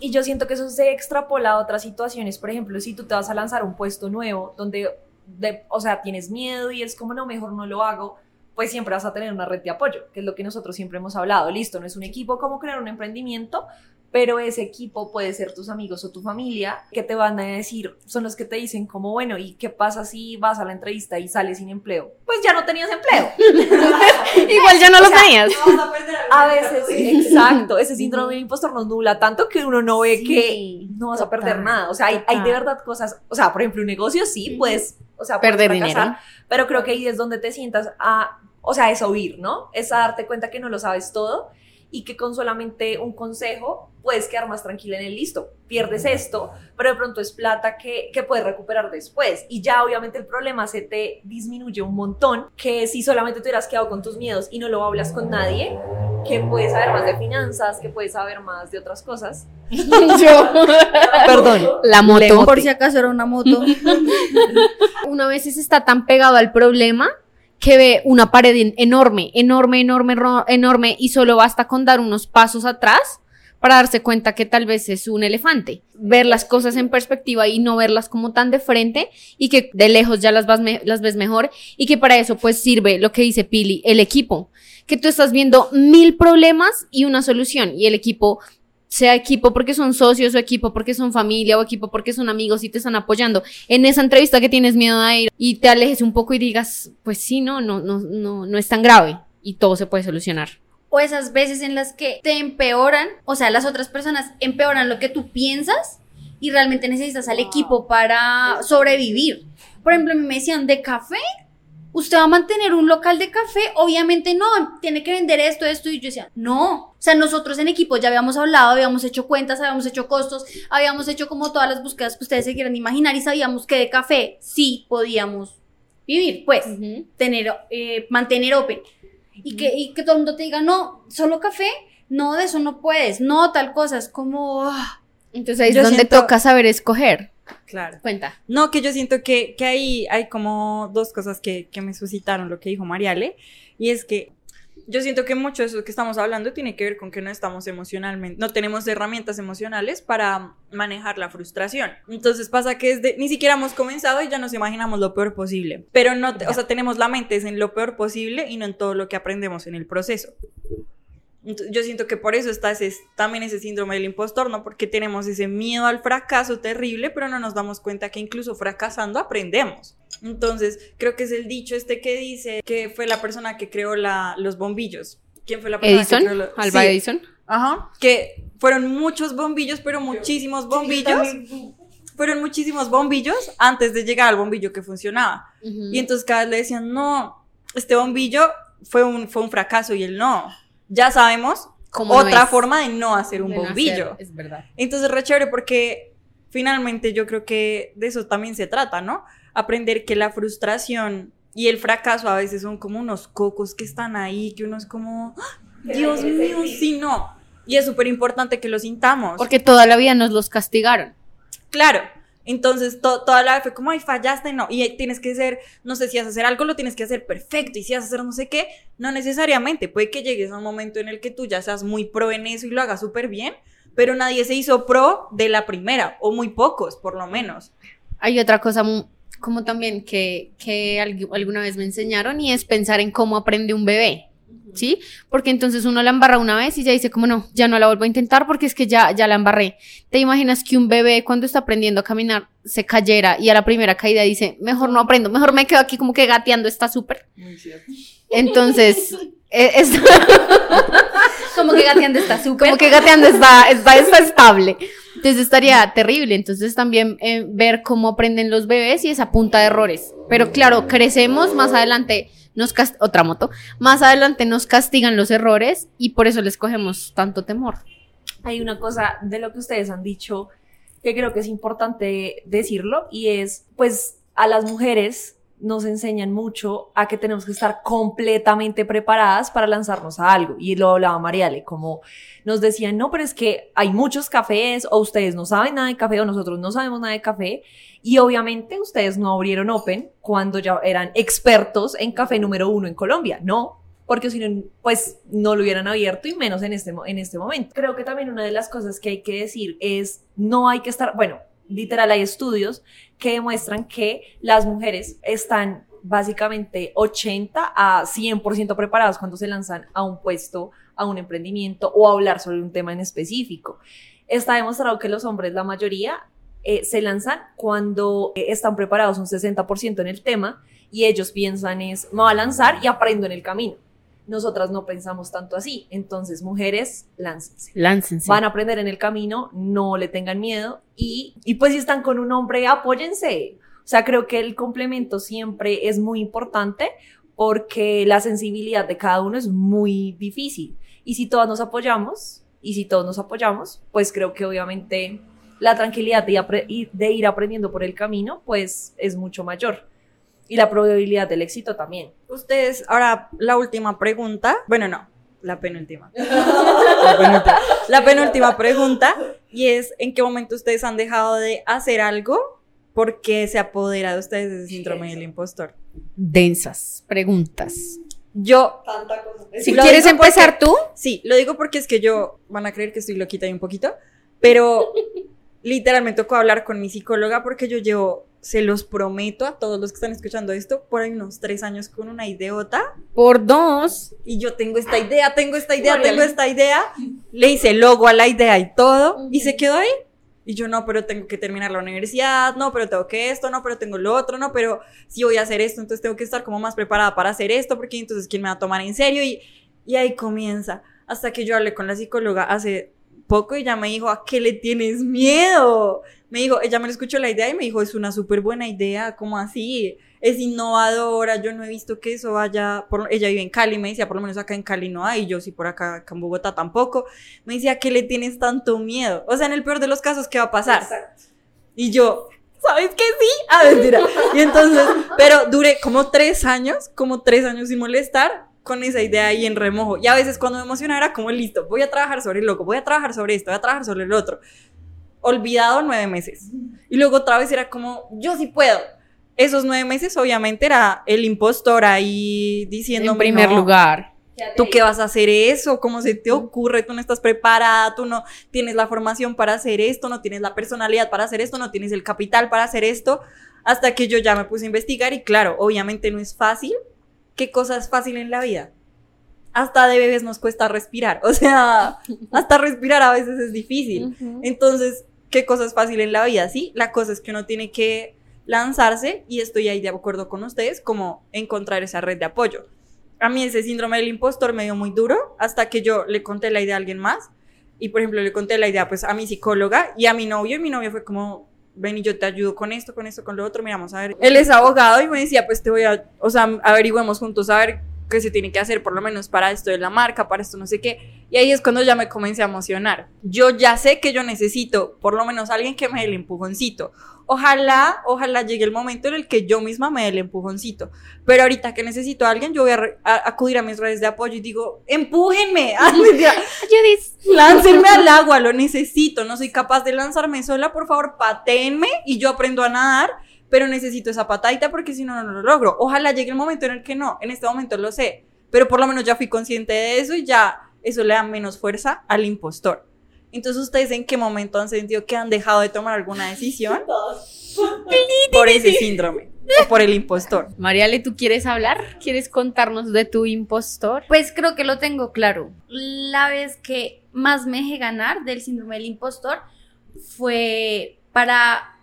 Y yo siento que eso se extrapola a otras situaciones. Por ejemplo, si tú te vas a lanzar un puesto nuevo donde, de- o sea, tienes miedo y es como, no, mejor no lo hago, pues siempre vas a tener una red de apoyo, que es lo que nosotros siempre hemos hablado. Listo, no es un equipo como crear un emprendimiento, pero ese equipo puede ser tus amigos o tu familia que te van a decir, son los que te dicen como, bueno, ¿y qué pasa si vas a la entrevista y sales sin empleo? Pues ya no tenías empleo. [LAUGHS] Igual ya no lo tenías. A veces, exacto, ese síndrome del impostor nos nubla tanto que uno no ve que no vas a perder total, nada. O sea, hay, hay de total. verdad cosas, o sea, por ejemplo, un negocio sí, puedes, o sea, Perder fracasar, dinero. pero creo que ahí es donde te sientas a, o sea, es oír, ¿no? Es a darte cuenta que no lo sabes todo y que con solamente un consejo puedes quedar más tranquila en el listo. Pierdes esto, pero de pronto es plata que, que puedes recuperar después. Y ya obviamente el problema se te disminuye un montón, que si solamente te hubieras quedado con tus miedos y no lo hablas con nadie, que puedes saber más de finanzas, que puedes saber más de otras cosas. [LAUGHS] Perdón. La moto. Por si acaso era una moto. [LAUGHS] Uno a veces está tan pegado al problema que ve una pared en- enorme, enorme, enorme, enorme y solo basta con dar unos pasos atrás para darse cuenta que tal vez es un elefante. Ver las cosas en perspectiva y no verlas como tan de frente y que de lejos ya las, vas las ves mejor y que para eso pues sirve lo que dice Pili, el equipo. Que tú estás viendo mil problemas y una solución y el equipo sea equipo porque son socios o equipo porque son familia o equipo porque son amigos y te están apoyando en esa entrevista que tienes miedo a ir y te alejes un poco y digas, pues sí, no, no, no, no, no es tan grave y todo se puede solucionar. o esas veces en las que te empeoran, o sea, las otras personas empeoran lo que tú piensas y realmente necesitas al equipo para sobrevivir. Por ejemplo, me decían de café, ¿usted va a mantener un local de café? Obviamente no, tiene que vender esto, esto. Y yo decía, no. O sea, nosotros en equipo ya habíamos hablado, habíamos hecho cuentas, habíamos hecho costos, habíamos hecho como todas las búsquedas que ustedes se quieran imaginar y sabíamos que de café sí podíamos vivir, pues, tener, eh, mantener open. Y que, y que todo el mundo te diga, no, solo café, no, de eso no puedes, no, tal cosa, es como... ah. Entonces ahí es donde siento- toca saber escoger. Claro. Cuenta. No, que yo siento que, que ahí hay como dos cosas que, que me suscitaron lo que dijo Mariale. Y es que yo siento que mucho de eso que estamos hablando tiene que ver con que no estamos emocionalmente, no tenemos herramientas emocionales para manejar la frustración. Entonces pasa que desde, ni siquiera hemos comenzado y ya nos imaginamos lo peor posible. Pero no, o sea, tenemos la mente en lo peor posible y no en todo lo que aprendemos en el proceso. Yo siento que por eso está ese, también ese síndrome del impostor, ¿no? Porque tenemos ese miedo al fracaso terrible, pero no nos damos cuenta que incluso fracasando aprendemos. Entonces, creo que es el dicho este que dice que fue la persona que creó la, los bombillos. ¿Quién fue la persona Edison, que creó los Alba Sí, Edison. Ajá, que fueron muchos bombillos, pero muchísimos bombillos. Fueron muchísimos bombillos antes de llegar al bombillo que funcionaba. Y entonces cada vez le decían, no, este bombillo fue un, fue un fracaso y él no. Ya sabemos ¿Cómo no otra forma de no hacer un De bombillo. hacer, es verdad. Entonces, re chévere porque finalmente yo creo que de eso también se trata, ¿no? Aprender que la frustración y el fracaso a veces son como unos cocos que están ahí, que uno es como, ¡Ah! Dios mío, sí, no. Y es súper importante que lo sintamos. Porque toda la vida nos los castigaron. Claro. Entonces, to- toda la vez fue como, ay, fallaste, no. Y tienes que ser, no sé si vas a hacer algo, lo tienes que hacer perfecto. Y si vas a hacer no sé qué, no necesariamente. Puede que llegues a un momento en el que tú ya seas muy pro en eso y lo hagas súper bien, pero nadie se hizo pro de la primera, o muy pocos, por lo menos. Hay otra cosa como también que, que algu- alguna vez me enseñaron y es pensar en cómo aprende un bebé. ¿Sí? Porque entonces uno la embarra una vez y ya dice como no, ya no la vuelvo a intentar porque es que ya, ya la embarré. ¿Te imaginas que un bebé cuando está aprendiendo a caminar se cayera y a la primera caída dice, mejor no aprendo, mejor me quedo aquí como que gateando, está súper? Entonces, eh, es, [LAUGHS] Como que gateando está súper. como que gateando está, está, está estable. Entonces estaría terrible. Entonces también eh, ver cómo aprenden los bebés y esa punta de errores. Pero claro, crecemos más adelante, nos otra moto, más adelante nos castigan los errores y por eso les cogemos tanto temor. hay una cosa de lo que ustedes han dicho que creo que es importante decirlo y es, pues, a las mujeres nos enseñan mucho a que tenemos que estar completamente preparadas para lanzarnos a algo. Y lo hablaba Mariale, como nos decían, no, pero es que hay muchos cafés o ustedes no saben nada de café o nosotros no sabemos nada de café. Y obviamente ustedes no abrieron Open cuando ya eran expertos en café número uno en Colombia, no, porque si no, pues no lo hubieran abierto y menos en este, en este momento. Creo que también una de las cosas que hay que decir es, no hay que estar, bueno, literal hay estudios que demuestran que las mujeres están básicamente 80 a 100% preparadas cuando se lanzan a un puesto, a un emprendimiento o a hablar sobre un tema en específico. Está demostrado que los hombres, la mayoría, eh, se lanzan cuando eh, están preparados un 60% en el tema y ellos piensan es, me voy a lanzar y aprendo en el camino. Nosotras no pensamos tanto así. Entonces, mujeres, láncense. Láncense. Van a aprender en el camino, no le tengan miedo y, y pues si están con un hombre, apóyense. O sea, creo que el complemento siempre es muy importante porque la sensibilidad de cada uno es muy difícil. Y si todos nos apoyamos, y si todos nos apoyamos, pues creo que obviamente la tranquilidad de ir aprendiendo por el camino, pues es mucho mayor. Y la probabilidad del éxito también. Ustedes, ahora la última pregunta. Bueno, no, la penúltima. [LAUGHS] La penúltima, la penúltima pregunta. Y es: ¿en qué momento ustedes han dejado de hacer algo porque se apodera de ustedes ese síndrome del impostor? Densas preguntas. Yo, Si Lo quieres porque- empezar tú, sí, lo digo porque es que yo, van a creer que estoy loquita ahí un poquito, pero literalmente tocó hablar con mi psicóloga porque yo llevo, se los prometo a todos los que están escuchando esto, por ahí unos tres años con una idiota por dos, y yo tengo esta idea, tengo esta idea, tengo esta idea. Le hice logo a la idea y todo, y se quedó ahí. Y yo, no, pero tengo que terminar la universidad, no, pero tengo que esto, no, pero tengo lo otro, no, pero si voy a hacer esto, entonces tengo que estar como más preparada para hacer esto, porque entonces quién me va a tomar en serio. Y, y ahí comienza. Hasta que yo hablé con la psicóloga hace poco y ella me dijo, ¿a qué le tienes miedo? Me dijo, ella me escuchó la idea y me dijo, es una súper buena idea, como así? es innovadora, yo no he visto que eso vaya, por, ella vive en Cali, me decía, por lo menos acá en Cali no hay, yo sí por acá, acá en Bogotá tampoco, me decía, ¿qué le tienes tanto miedo? O sea, en el peor de los casos, ¿qué va a pasar? Exacto. Y yo, ¿sabes que sí? Ah, mentira. Y entonces, pero duré como tres años, como tres años sin molestar con esa idea ahí en remojo. Y a veces cuando me emocionaba era como, listo, voy a trabajar sobre el loco, voy a trabajar sobre esto, voy a trabajar sobre el otro. Olvidado nueve meses. Y luego otra vez era como, yo sí puedo. Esos nueve meses obviamente era el impostor ahí diciendo... En primer lugar. ¿Tú qué vas a hacer eso? ¿Cómo se te ocurre? Tú no estás preparada, tú no tienes la formación para hacer esto, no tienes la personalidad para hacer esto, no tienes el capital para hacer esto. Hasta que yo ya me puse a investigar y claro, obviamente no es fácil. ¿Qué cosa es fácil en la vida? Hasta de bebés nos cuesta respirar. O sea, [LAUGHS] hasta respirar a veces es difícil. Entonces, ¿qué cosa es fácil en la vida? Sí, la cosa es que uno tiene que lanzarse y estoy ahí de acuerdo con ustedes, como encontrar esa red de apoyo a mí ese síndrome del impostor me dio muy duro hasta que yo le conté la idea a alguien más. Y por ejemplo, le conté la idea pues a mi psicóloga y a mi novio. Y mi novio fue como, ven y yo te ayudo con esto, con esto, con lo otro. Miramos a ver. Él es abogado y me decía, pues te voy a, o sea, averigüemos juntos a ver qué se tiene que hacer por lo menos para esto de la marca, para esto no sé qué. Y ahí es cuando ya me comencé a emocionar. Yo ya sé que yo necesito por lo menos alguien que me dé el empujoncito. Ojalá, ojalá llegue el momento en el que yo misma me dé el empujoncito. Pero ahorita que necesito a alguien, yo voy a, a acudir a mis redes de apoyo y digo, empújenme, [LAUGHS] láncenme al agua, lo necesito, no soy capaz de lanzarme sola, por favor, patéenme y yo aprendo a nadar pero necesito esa patadita porque si no, no lo logro. Ojalá llegue el momento en el que no, en este momento lo sé, pero por lo menos ya fui consciente de eso y ya eso le da menos fuerza al impostor. Entonces, ¿ustedes en qué momento han sentido que han dejado de tomar alguna decisión? [LAUGHS] por ese síndrome o por el impostor. Mariale, ¿tú quieres hablar? ¿Quieres contarnos de tu impostor? Pues creo que lo tengo claro. La vez que más me dejé ganar del síndrome del impostor fue para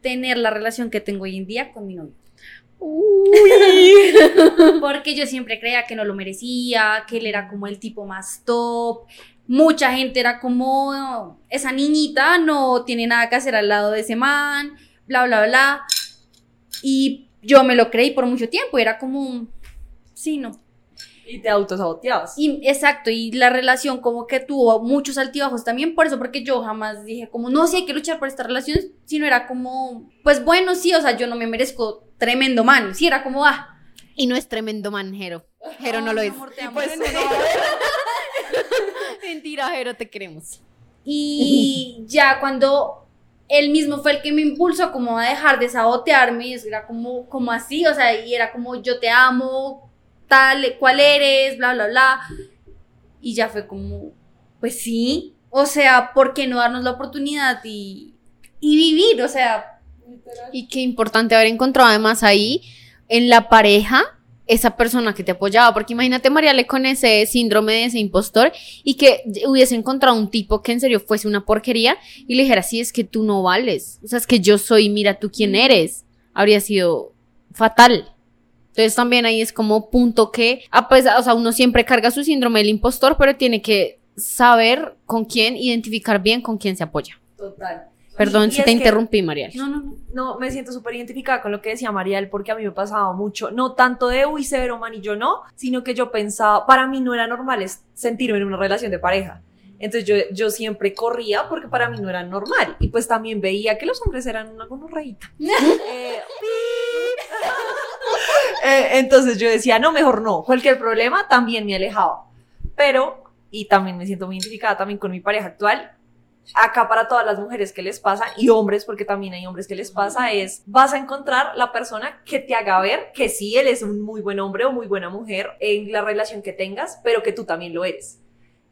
tener la relación que tengo hoy en día con mi novio. [LAUGHS] Porque yo siempre creía que no lo merecía, que él era como el tipo más top. Mucha gente era como, esa niñita no tiene nada que hacer al lado de ese man, bla, bla, bla. Y yo me lo creí por mucho tiempo, era como, sí, no, y te autosaboteabas. Y, exacto, y la relación como que tuvo muchos altibajos también por eso, porque yo jamás dije como, no, sí hay que luchar por esta relación, sino era como, pues bueno, sí, o sea, yo no me merezco tremendo man, sí, era como, ah. Y no es tremendo man, Jero. Jero no lo es. [LAUGHS] pues, [LAUGHS] Mentira, Jero, te queremos. Y ya cuando él mismo fue el que me impulsó como a dejar de sabotearme, y era como, como así, o sea, y era como yo te amo, tal, cuál eres, bla, bla, bla. Y ya fue como, pues sí, o sea, ¿por qué no darnos la oportunidad y, y vivir? O sea... Y qué importante haber encontrado además ahí en la pareja esa persona que te apoyaba, porque imagínate Mariale con ese síndrome de ese impostor y que hubiese encontrado un tipo que en serio fuese una porquería y le dijera, sí, es que tú no vales, o sea, es que yo soy, mira tú quién eres, habría sido fatal. Entonces también ahí es como punto que, a pesar, o sea, uno siempre carga su síndrome del impostor, pero tiene que saber con quién, identificar bien con quién se apoya. Total. Perdón si te interrumpí, Mariel. No, no, no. Me siento súper identificada con lo que decía Mariel, porque a mí me pasaba mucho, no tanto de, uy, severo man y yo no, sino que yo pensaba, para mí no era normal sentirme en una relación de pareja. Entonces yo, yo siempre corría porque para mí no era normal. Y pues también veía que los hombres eran una gonorreíta. [LAUGHS] eh, [LAUGHS] eh, entonces yo decía, no, mejor no. Cualquier problema también me alejaba. Pero, y también me siento muy identificada también con mi pareja actual, acá para todas las mujeres que les pasa y hombres, porque también hay hombres que les pasa, es vas a encontrar la persona que te haga ver que sí, él es un muy buen hombre o muy buena mujer en la relación que tengas, pero que tú también lo eres.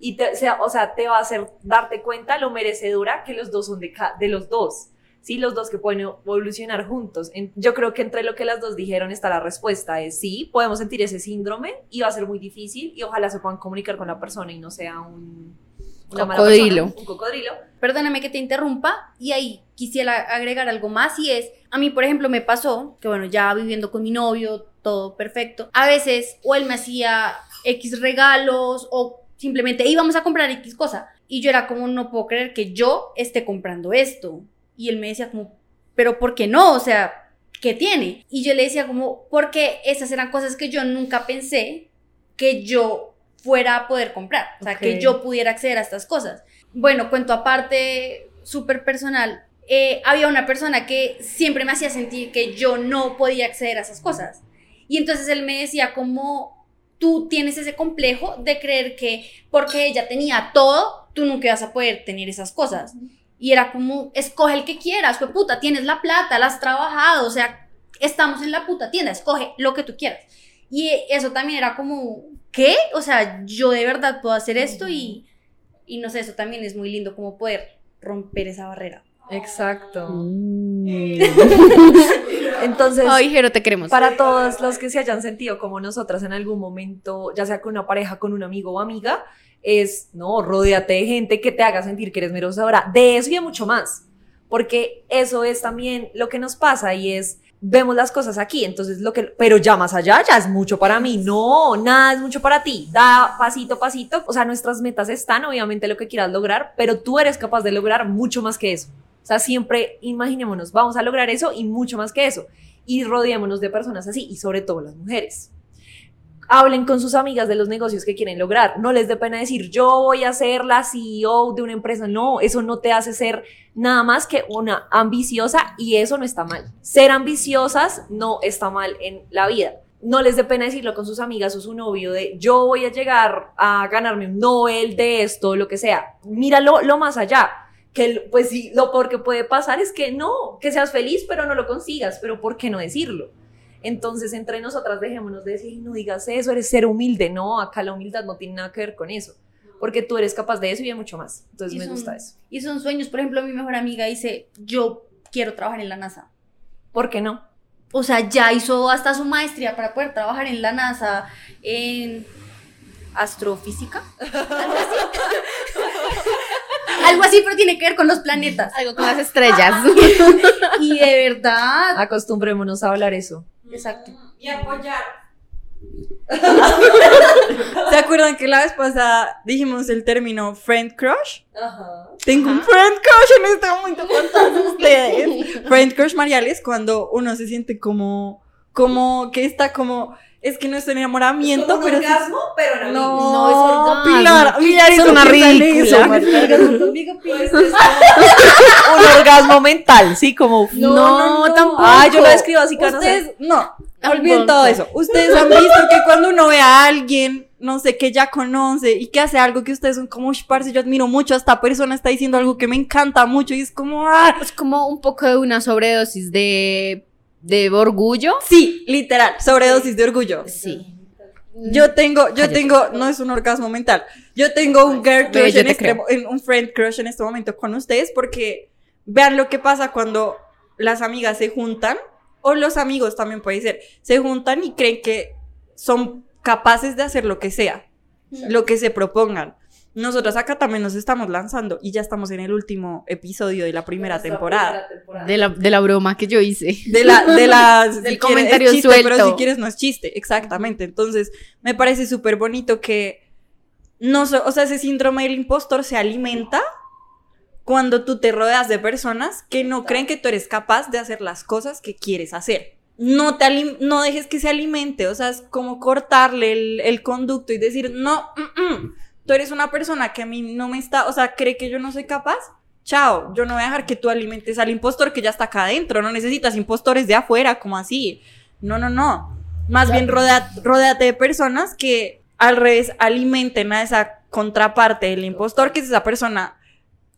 Y te, o sea, te va a hacer darte cuenta lo merecedora que los dos son de, de los dos. Sí, los dos que pueden evolucionar juntos. Yo creo que entre lo que las dos dijeron está la respuesta, es sí, podemos sentir ese síndrome y va a ser muy difícil y ojalá se puedan comunicar con la persona y no sea un, cocodrilo. un cocodrilo. Perdóname que te interrumpa y ahí quisiera agregar algo más y es, a mí por ejemplo me pasó que bueno, ya viviendo con mi novio, todo perfecto, a veces o él me hacía X regalos o simplemente íbamos a comprar X cosa y yo era como no puedo creer que yo esté comprando esto y él me decía como, pero ¿por qué no? O sea, ¿qué tiene? Y yo le decía como, porque esas eran cosas que yo nunca pensé que yo fuera a poder comprar, o sea, que yo pudiera acceder a estas cosas. Bueno, cuento aparte, súper personal, eh, había una persona que siempre me hacía sentir que yo no podía acceder a esas cosas. Y entonces él me decía como, tú tienes ese complejo de creer que porque ella tenía todo, tú nunca vas a poder tener esas cosas. Y era como, escoge el que quieras, fue puta, tienes la plata, la has trabajado, o sea, estamos en la puta tienda, escoge lo que tú quieras. Y eso también era como, ¿qué? O sea, yo de verdad puedo hacer esto y, y no sé, eso también es muy lindo como poder romper esa barrera. Exacto. Mm. [LAUGHS] Entonces, Ay, Jero, te queremos. para todos los que se hayan sentido como nosotras en algún momento, ya sea con una pareja, con un amigo o amiga, es, no, rodéate de gente que te haga sentir que eres merecedora de eso y de mucho más. Porque eso es también lo que nos pasa y es, vemos las cosas aquí, entonces lo que, pero ya más allá, ya es mucho para mí. No, nada es mucho para ti. Da pasito pasito. O sea, nuestras metas están, obviamente, lo que quieras lograr, pero tú eres capaz de lograr mucho más que eso. O sea, siempre imaginémonos, vamos a lograr eso y mucho más que eso. Y rodeémonos de personas así, y sobre todo las mujeres. Hablen con sus amigas de los negocios que quieren lograr. No les dé pena decir, yo voy a ser la CEO de una empresa. No, eso no te hace ser nada más que una ambiciosa y eso no está mal. Ser ambiciosas no está mal en la vida. No les dé pena decirlo con sus amigas o su novio de yo voy a llegar a ganarme un Nobel de esto, lo que sea. Míralo lo más allá. Que pues sí, lo peor que puede pasar es que no, que seas feliz pero no lo consigas, pero ¿por qué no decirlo? Entonces, entre nosotras dejémonos de decir, no digas eso, eres ser humilde. No, acá la humildad no tiene nada que ver con eso. Porque tú eres capaz de eso y de mucho más. Entonces, Y me son- gusta eso. Y son sueños, por ejemplo, mi mejor amiga dice, yo quiero trabajar en la NASA. ¿Por qué no? O sea, ya hizo hasta su maestría para poder trabajar en la NASA, en astrofísica. Algo [LAUGHS] así. Algo así, pero tiene que ver con los planetas. Algo con las estrellas. [LAUGHS] Y de verdad. Acostumbrémonos a hablar eso. Exacto. Y apoyar. ¿Se acuerdan que la vez pasada dijimos el término friend crush? Tengo un friend crush en este momento con todos ustedes. friend crush Mariales cuando uno se siente como, como que está como, es que no es un enamoramiento, pero sí- pero no, No, es orgasmo. Pilar, Pilar es una ridícula. Orgasmo mental, sí, como... No, tampoco. Ay, yo lo describo así, que no sé. Ustedes, no, olviden todo eso. Ustedes han visto que cuando uno ve a alguien, no sé, que ya conoce y que hace algo que ustedes son como, "Ush, parce, yo admiro mucho, esta persona está diciendo algo que me encanta mucho y es como, ah, Es como un poco de una sobredosis de, de orgullo. sí, literal, sobredosis de orgullo. Sí. Yo tengo, yo Cállate. tengo, no es un orgasmo mental. Yo tengo un girl Bebé, crush en te este, en un friend crush en este momento con ustedes porque vean lo que pasa cuando las amigas se juntan o los amigos también puede ser, se juntan y creen que son capaces de hacer lo que sea, lo que se propongan. Nosotros acá también nos estamos lanzando y ya estamos en el último episodio de la primera temporada. De la, de la broma que yo hice. De la, de las, [LAUGHS] Del si quieres, comentario chiste, suelto. Pero si quieres no es chiste, exactamente. Entonces, me parece súper bonito que no, so- o sea, ese síndrome del impostor se alimenta cuando tú te rodeas de personas que no creen que tú eres capaz de hacer las cosas que quieres hacer. No, te no dejes que se alimente, o sea, es como cortarle el, el conducto y decir, no, mm, mm, tú eres una persona que a mí no me está, o sea, cree que yo no soy capaz. Chao, yo no voy a dejar que tú alimentes al impostor que ya está acá adentro, no necesitas impostores de afuera, como así. No, no, no. Más bien rodea- rodéate de personas que al revés alimenten a esa contraparte del impostor, que es esa persona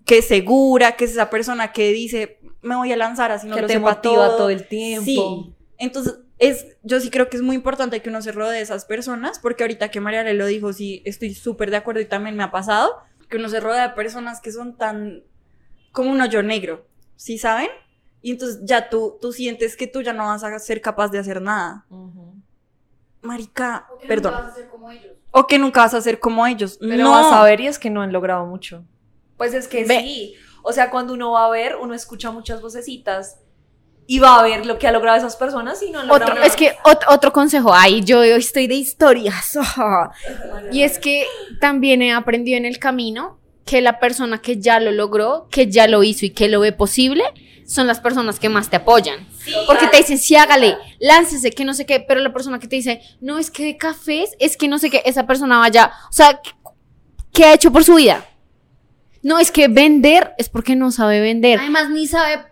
que es segura, que es esa persona que dice, me voy a lanzar así no que lo te sepa motiva todo. todo, el tiempo. Sí. Entonces, es, yo sí creo que es muy importante que uno se rodee de esas personas, porque ahorita que María le lo dijo, sí, estoy súper de acuerdo y también me ha pasado, que uno se rodea de personas que son tan como un hoyo negro, ¿sí saben? Y entonces ya tú, tú sientes que tú ya no vas a ser capaz de hacer nada. Marica, perdón. O que nunca vas a ser como ellos. Pero no. vas a ver y es que no han logrado mucho. Pues es que Ve. sí. O sea, cuando uno va a ver, uno escucha muchas vocecitas y va a ver lo que ha logrado esas personas y no han logrado Otro, nada. es que ot- otro consejo, ay, yo hoy estoy de historias. [LAUGHS] y es que también he aprendido en el camino que la persona que ya lo logró, que ya lo hizo y que lo ve posible, son las personas que más te apoyan. Porque te dicen, sí, hágale, láncese, que no sé qué, pero la persona que te dice, no, es que de cafés, es que no sé qué, esa persona vaya, o sea, ¿qué, qué ha hecho por su vida? No, es que vender es porque no sabe vender. Además, ni sabe,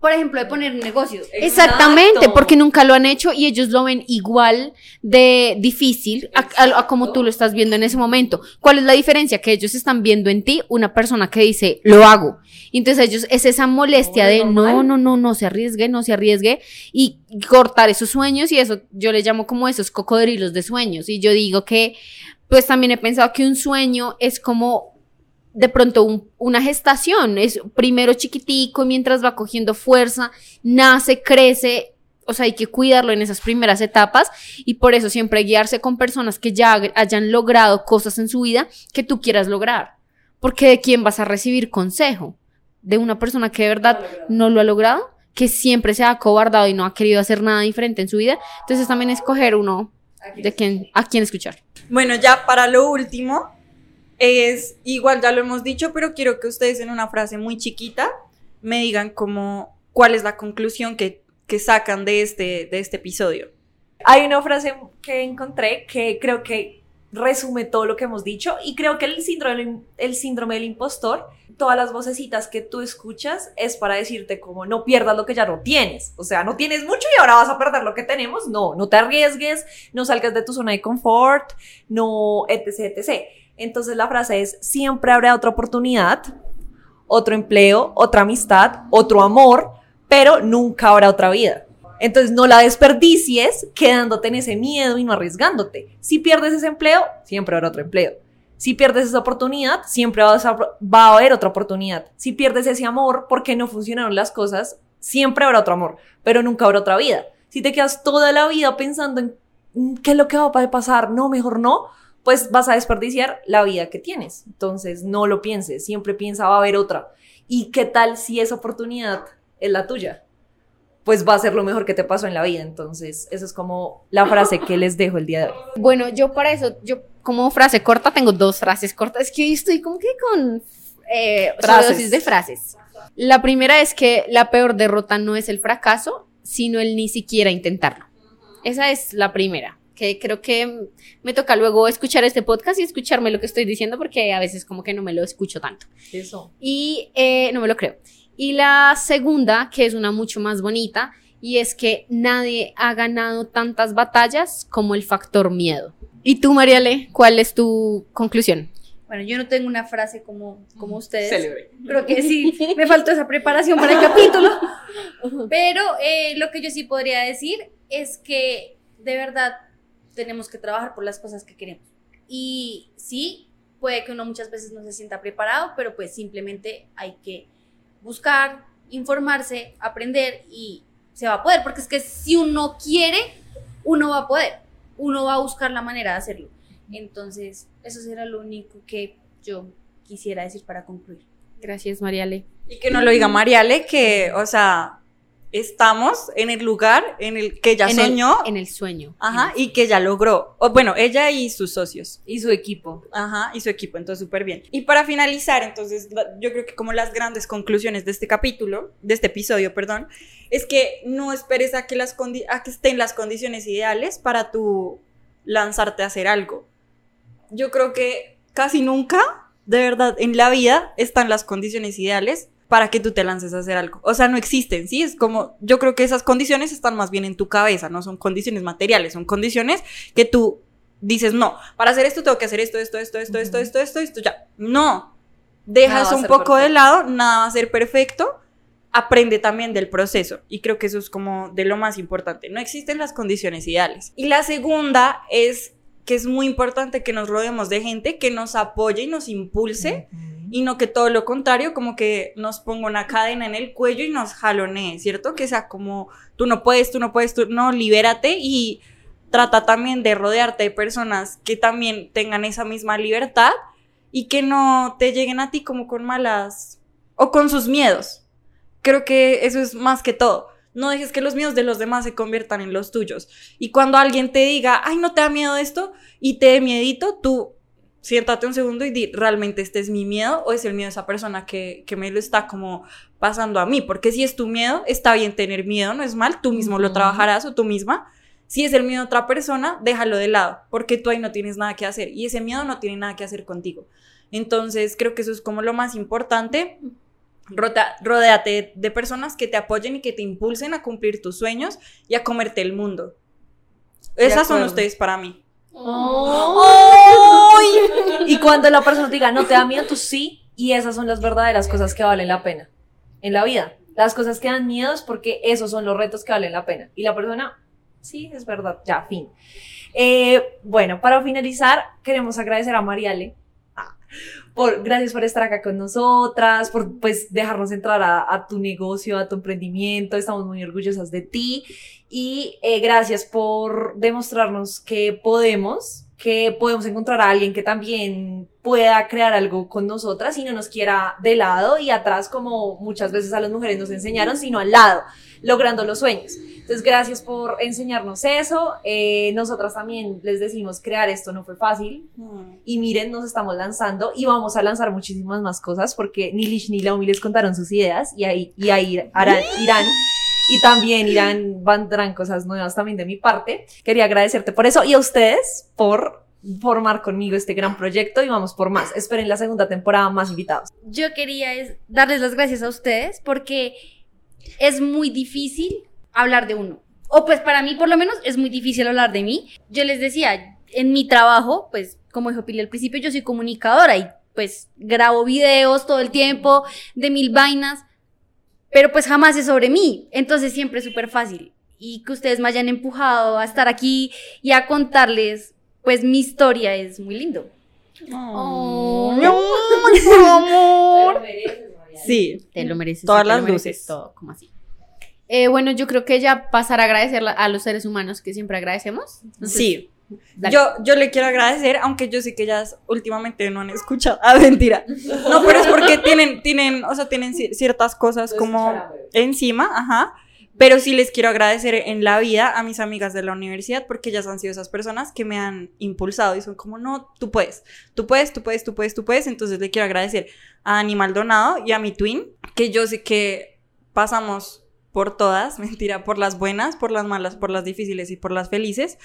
por ejemplo, de poner un negocio. Exactamente, Exacto. porque nunca lo han hecho y ellos lo ven igual de difícil a, a- a como tú lo estás viendo en ese momento. ¿Cuál es la diferencia? Que ellos están viendo en ti una persona que dice, lo hago. Y entonces ellos, es esa molestia No, de, no, no, no, no se arriesgue, no se arriesgue y cortar esos sueños y eso yo le llamo como esos cocodrilos de sueños. Y yo digo que, pues también he pensado que un sueño es como de pronto un- una gestación, es primero chiquitico, mientras va cogiendo fuerza, nace, crece, o sea, hay que cuidarlo en esas primeras etapas y por eso siempre guiarse con personas que ya hayan logrado cosas en su vida que tú quieras lograr, porque de quién vas a recibir consejo, de una persona que de verdad no lo ha logrado, que siempre se ha acobardado y no ha querido hacer nada diferente en su vida, entonces también escoger uno de quien, a quién escuchar. Bueno, ya para lo último, es igual ya lo hemos dicho, pero quiero que ustedes en una frase muy chiquita me digan como cuál es la conclusión que, que sacan de este, de este episodio. Hay una frase que encontré que creo que resume todo lo que hemos dicho y creo que el síndrome, el síndrome del impostor, todas las vocecitas que tú escuchas es para decirte como no pierdas lo que ya no tienes, o sea, no tienes mucho y ahora vas a perder lo que tenemos, no, no te arriesgues, no salgas de tu zona de confort, no, etc, etc. Entonces la frase es, siempre habrá otra oportunidad, otro empleo, otra amistad, otro amor, pero nunca habrá otra vida. Entonces no la desperdicies quedándote en ese miedo y no arriesgándote. Si pierdes ese empleo, siempre habrá otro empleo. Si pierdes esa oportunidad, siempre va a haber otra oportunidad. Si pierdes ese amor porque no funcionaron las cosas, siempre habrá otro amor, pero nunca habrá otra vida. Si te quedas toda la vida pensando en "Mm, qué es lo que va a pasar, no, mejor no, pues vas a desperdiciar la vida que tienes. Entonces no lo pienses, siempre piensa va a haber otra. ¿Y qué tal si esa oportunidad es la tuya? Pues va a ser lo mejor que te pasó en la vida. Entonces, esa es como la frase que les dejo el día de hoy. Bueno, yo para eso, yo como frase corta tengo dos frases cortas. Es que hoy estoy como que con eh, Frases. de frases. La primera es que la peor derrota no es el fracaso, sino el ni siquiera intentarlo. Esa es la primera. Que creo que me toca luego escuchar este podcast y escucharme lo que estoy diciendo porque a veces como que no me lo escucho tanto. Eso. Y eh, no me lo creo. Y la segunda, que es una mucho más bonita, y es que nadie ha ganado tantas batallas como el factor miedo. ¿Y tú, Mariale, cuál es tu conclusión? Bueno, yo no tengo una frase como, como ustedes. Creo que sí, me faltó esa preparación para el capítulo. [LAUGHS] Pero eh, lo que yo sí podría decir es que de verdad tenemos que trabajar por las cosas que queremos. Y sí, puede que uno muchas veces no se sienta preparado, pero pues simplemente hay que buscar, informarse, aprender y se va a poder, porque es que si uno quiere, uno va a poder, uno va a buscar la manera de hacerlo. Entonces, eso será lo único que yo quisiera decir para concluir. Gracias, Mariale. Y que no lo diga Mariale, que, o sea, estamos en el lugar en el que ella en el- soñó, en el sueño. ajá, y que ya logró. O, bueno, ella y sus socios. Y su equipo. Ajá, y su equipo, entonces súper bien. Y para finalizar, entonces, yo creo que como las grandes conclusiones de este capítulo, de este episodio, perdón, es que no esperes a que, las a que estén las condiciones ideales para tú lanzarte a hacer algo. Yo creo que casi nunca, de verdad, en la vida están las condiciones ideales para que tú te lances a hacer algo. O sea, no existen, ¿sí? Es como, yo creo que esas condiciones están más bien en tu cabeza, no son condiciones materiales, son condiciones que tú dices, no, para hacer esto tengo que hacer esto, esto, esto, esto, esto, Ujú. esto, esto, esto, ya. No. Dejas un poco de perfecto. lado, nada va a ser perfecto. Aprende también del proceso. Y creo que eso es como de lo más importante. No existen las condiciones ideales. Y la segunda es que es muy importante que nos rodeemos de gente que nos apoye y nos impulse y no que todo lo contrario, como que nos ponga una cadena en el cuello y nos jalonee, ¿cierto? Que sea como, tú no puedes, tú no puedes, tú no, libérate y trata también de rodearte de personas que también tengan esa misma libertad y que no te lleguen a ti como con malas o con sus miedos. Creo que eso es más que todo. No dejes que los miedos de los demás se conviertan en los tuyos. Y cuando alguien te diga, ay, no te da miedo esto y te dé miedito, tú siéntate un segundo y di, ¿realmente este es mi miedo o es el miedo de esa persona que, que me lo está como pasando a mí? Porque si es tu miedo, está bien tener miedo, no es mal, tú mismo lo trabajarás o tú misma. Si es el miedo de otra persona, déjalo de lado, porque tú ahí no tienes nada que hacer y ese miedo no tiene nada que hacer contigo. Entonces, creo que eso es como lo más importante. Rota- rodéate de personas que te apoyen y que te impulsen a cumplir tus sueños y a comerte el mundo. Esas son ustedes para mí. Y cuando la persona diga, no te da miedo, tú sí, y esas son las verdaderas cosas que valen la pena en la vida. Las cosas que dan miedo es porque esos son los retos que valen la pena. Y la persona, sí, es verdad, ya, fin. Eh, bueno, para finalizar, queremos agradecer a Mariale. Por, gracias por estar acá con nosotras, por pues dejarnos entrar a, a tu negocio, a tu emprendimiento. Estamos muy orgullosas de ti. Y eh, gracias por demostrarnos que podemos, que podemos encontrar a alguien que también pueda crear algo con nosotras y no nos quiera de lado y atrás como muchas veces a las mujeres nos enseñaron, sino al lado, logrando los sueños. Entonces, gracias por enseñarnos eso. Eh, nosotras también les decimos, crear esto no fue fácil. Y miren, nos estamos lanzando y vamos a lanzar muchísimas más cosas porque ni Lish ni Laumi les contaron sus ideas y ahí, y ahí harán- irán. Y también irán, vendrán cosas nuevas también de mi parte. Quería agradecerte por eso y a ustedes por formar conmigo este gran proyecto y vamos por más. Esperen la segunda temporada más invitados. Yo quería es darles las gracias a ustedes porque es muy difícil hablar de uno. O pues para mí por lo menos es muy difícil hablar de mí. Yo les decía, en mi trabajo, pues como dijo Pili al principio, yo soy comunicadora y pues grabo videos todo el tiempo de mil vainas, pero pues jamás es sobre mí. Entonces siempre es súper fácil. Y que ustedes me hayan empujado a estar aquí y a contarles pues mi historia es muy lindo. Oh. Mi amor, Sí. Te lo mereces. Todas las mereces luces. Todo, como así. Eh, bueno, yo creo que ya pasar a agradecer a los seres humanos que siempre agradecemos. Entonces, Sí. dale. Yo, yo le quiero agradecer, aunque yo sé que ellas últimamente no han escuchado. [LAUGHS] Ah, mentira. No, pero es porque tienen, tienen, o sea, tienen ci- ciertas cosas como encima, ajá. Pero sí les quiero agradecer en la vida a mis amigas de la universidad porque ellas han sido esas personas que me han impulsado y son como, no, tú puedes, tú puedes, tú puedes, tú puedes, tú puedes. Entonces le quiero agradecer a Ani Maldonado y a mi twin, que yo sé que pasamos por todas, [LAUGHS] mentira, por las buenas, por las malas, por las difíciles y por las felices,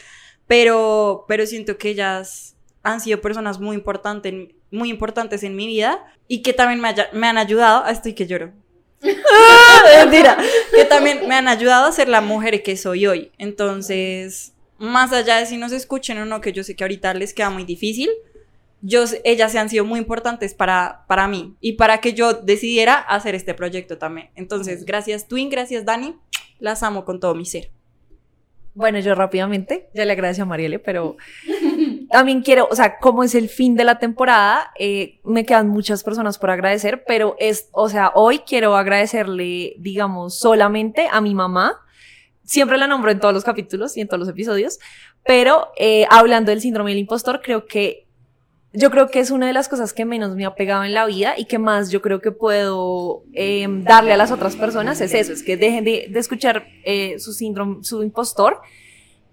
pero, pero siento que ellas han sido personas muy, importantes muy importantes en mi vida y que también me, haya- me han ayudado, estoy que lloro. [LAUGHS] Mentira, que también me han ayudado a ser la mujer que soy hoy. Entonces, más allá de si nos escuchen o no, que yo sé que ahorita les queda muy difícil, yo, ellas se han sido muy importantes para, para mí y para que yo decidiera hacer este proyecto también. Entonces, gracias Twin, gracias Dani, las amo con todo mi ser. Bueno, yo rápidamente, ya le agradezco a Marielle, pero también quiero, o sea, como es el fin de la temporada, eh, me quedan muchas personas por agradecer, pero es, o sea, hoy quiero agradecerle, digamos, solamente a mi mamá. Siempre la nombro en todos los capítulos y en todos los episodios, pero eh, hablando del síndrome del impostor, creo que yo creo que es una de las cosas que menos me ha pegado en la vida y que más yo creo que puedo eh, darle a las otras personas es eso, es que dejen de, de escuchar eh, su síndrome, su impostor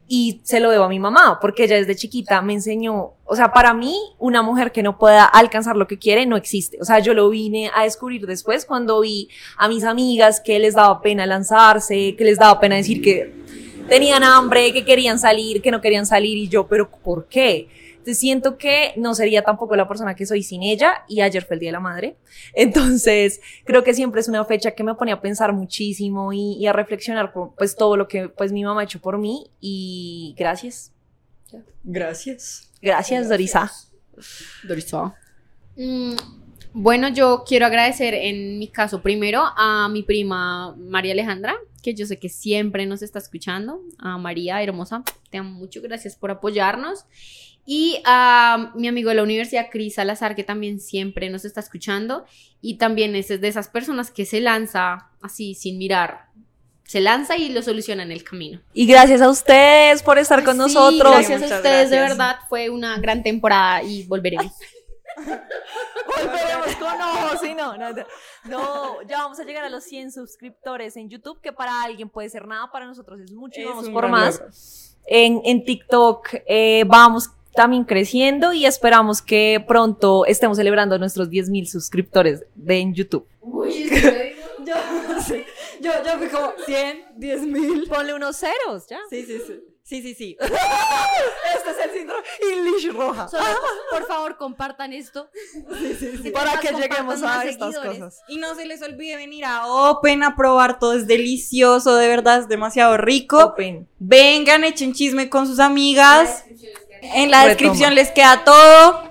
y se lo debo a mi mamá, porque ella desde chiquita me enseñó, o sea, para mí una mujer que no pueda alcanzar lo que quiere no existe, o sea, yo lo vine a descubrir después cuando vi a mis amigas que les daba pena lanzarse, que les daba pena decir que tenían hambre, que querían salir, que no querían salir y yo, pero ¿por qué? Entonces siento que no sería tampoco la persona que soy sin ella y ayer fue el Día de la Madre. [LAUGHS] Entonces creo que siempre es una fecha que me pone a pensar muchísimo y, y a reflexionar por pues todo lo que pues mi mamá ha hecho por mí y gracias. Gracias. Gracias, Dorisa. Mm, bueno, yo quiero agradecer en mi caso primero a mi prima María Alejandra, que yo sé que siempre nos está escuchando. A María, hermosa, te amo mucho, gracias por apoyarnos. Y a mi amigo de la universidad, Cris Salazar, que también siempre nos está escuchando. Y también es de esas personas que se lanza así, sin mirar. Se lanza y lo soluciona en el camino. Y gracias a ustedes por estar con Sí, nosotros. gracias a Muchas ustedes, de gracias. verdad. Fue una gran temporada y volveremos. [LAUGHS] Volveremos con ojos, sí, no, no, no. No, ya vamos a llegar a los 100 suscriptores en YouTube, que para alguien puede ser nada, para nosotros es mucho y Es vamos por más. En, en TikTok eh, vamos también creciendo y esperamos que pronto estemos celebrando nuestros 10 mil suscriptores de en YouTube. Yo, [LAUGHS] [LAUGHS] sí, yo, yo fui como 100, 10 mil. Ponle unos ceros, ya. Sí, sí, sí. Sí, sí, sí. [LAUGHS] este es el síndrome English roja. Solo, por favor, compartan esto. Para Más que compartan, lleguemos a estas seguidores. cosas. Y no se les olvide venir a Open a probar todo, es delicioso, de verdad, es demasiado rico. Open. Vengan, echen chisme con sus amigas. En la Retoma. descripción les queda todo.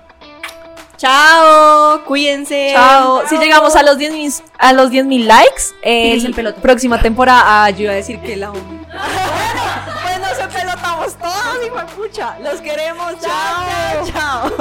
Chao, cuídense. Chao. Si llegamos a los 10 mil a los 10 mil likes, eh, el próxima temporada, ah, yo iba a decir que la Pues [LAUGHS] nos empelotamos todos, hijo de pucha. Los queremos. Chao. Chao.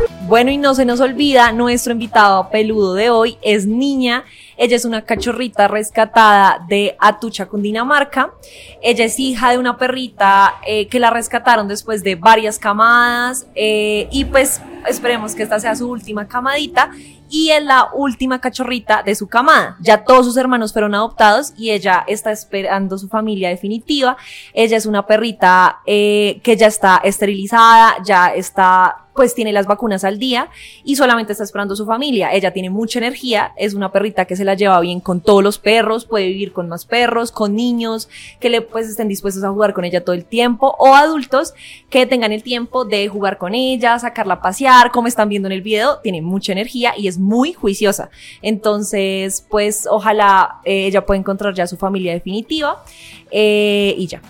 [LAUGHS] Bueno, y no se nos olvida, nuestro invitado peludo de hoy es Niña. Ella es una cachorrita rescatada de Atucha, Cundinamarca. Ella es hija de una perrita eh, que la rescataron después de varias camadas. eh, y pues esperemos que esta sea su última camadita. Y es la última cachorrita de su camada. Ya todos sus hermanos fueron adoptados y ella está esperando su familia definitiva. Ella es una perrita eh, que ya está esterilizada, ya está, pues tiene las vacunas al día y solamente está esperando su familia. Ella tiene mucha energía, es una perrita que se la lleva bien con todos los perros, puede vivir con más perros, con niños que le pues estén dispuestos a jugar con ella todo el tiempo o adultos que tengan el tiempo de jugar con ella, sacarla a pasear, como están viendo en el video, tiene mucha energía y es muy juiciosa. Entonces, pues ojalá eh, ella pueda encontrar ya su familia definitiva eh, y ya.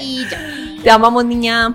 Y ya. Te amamos, niña.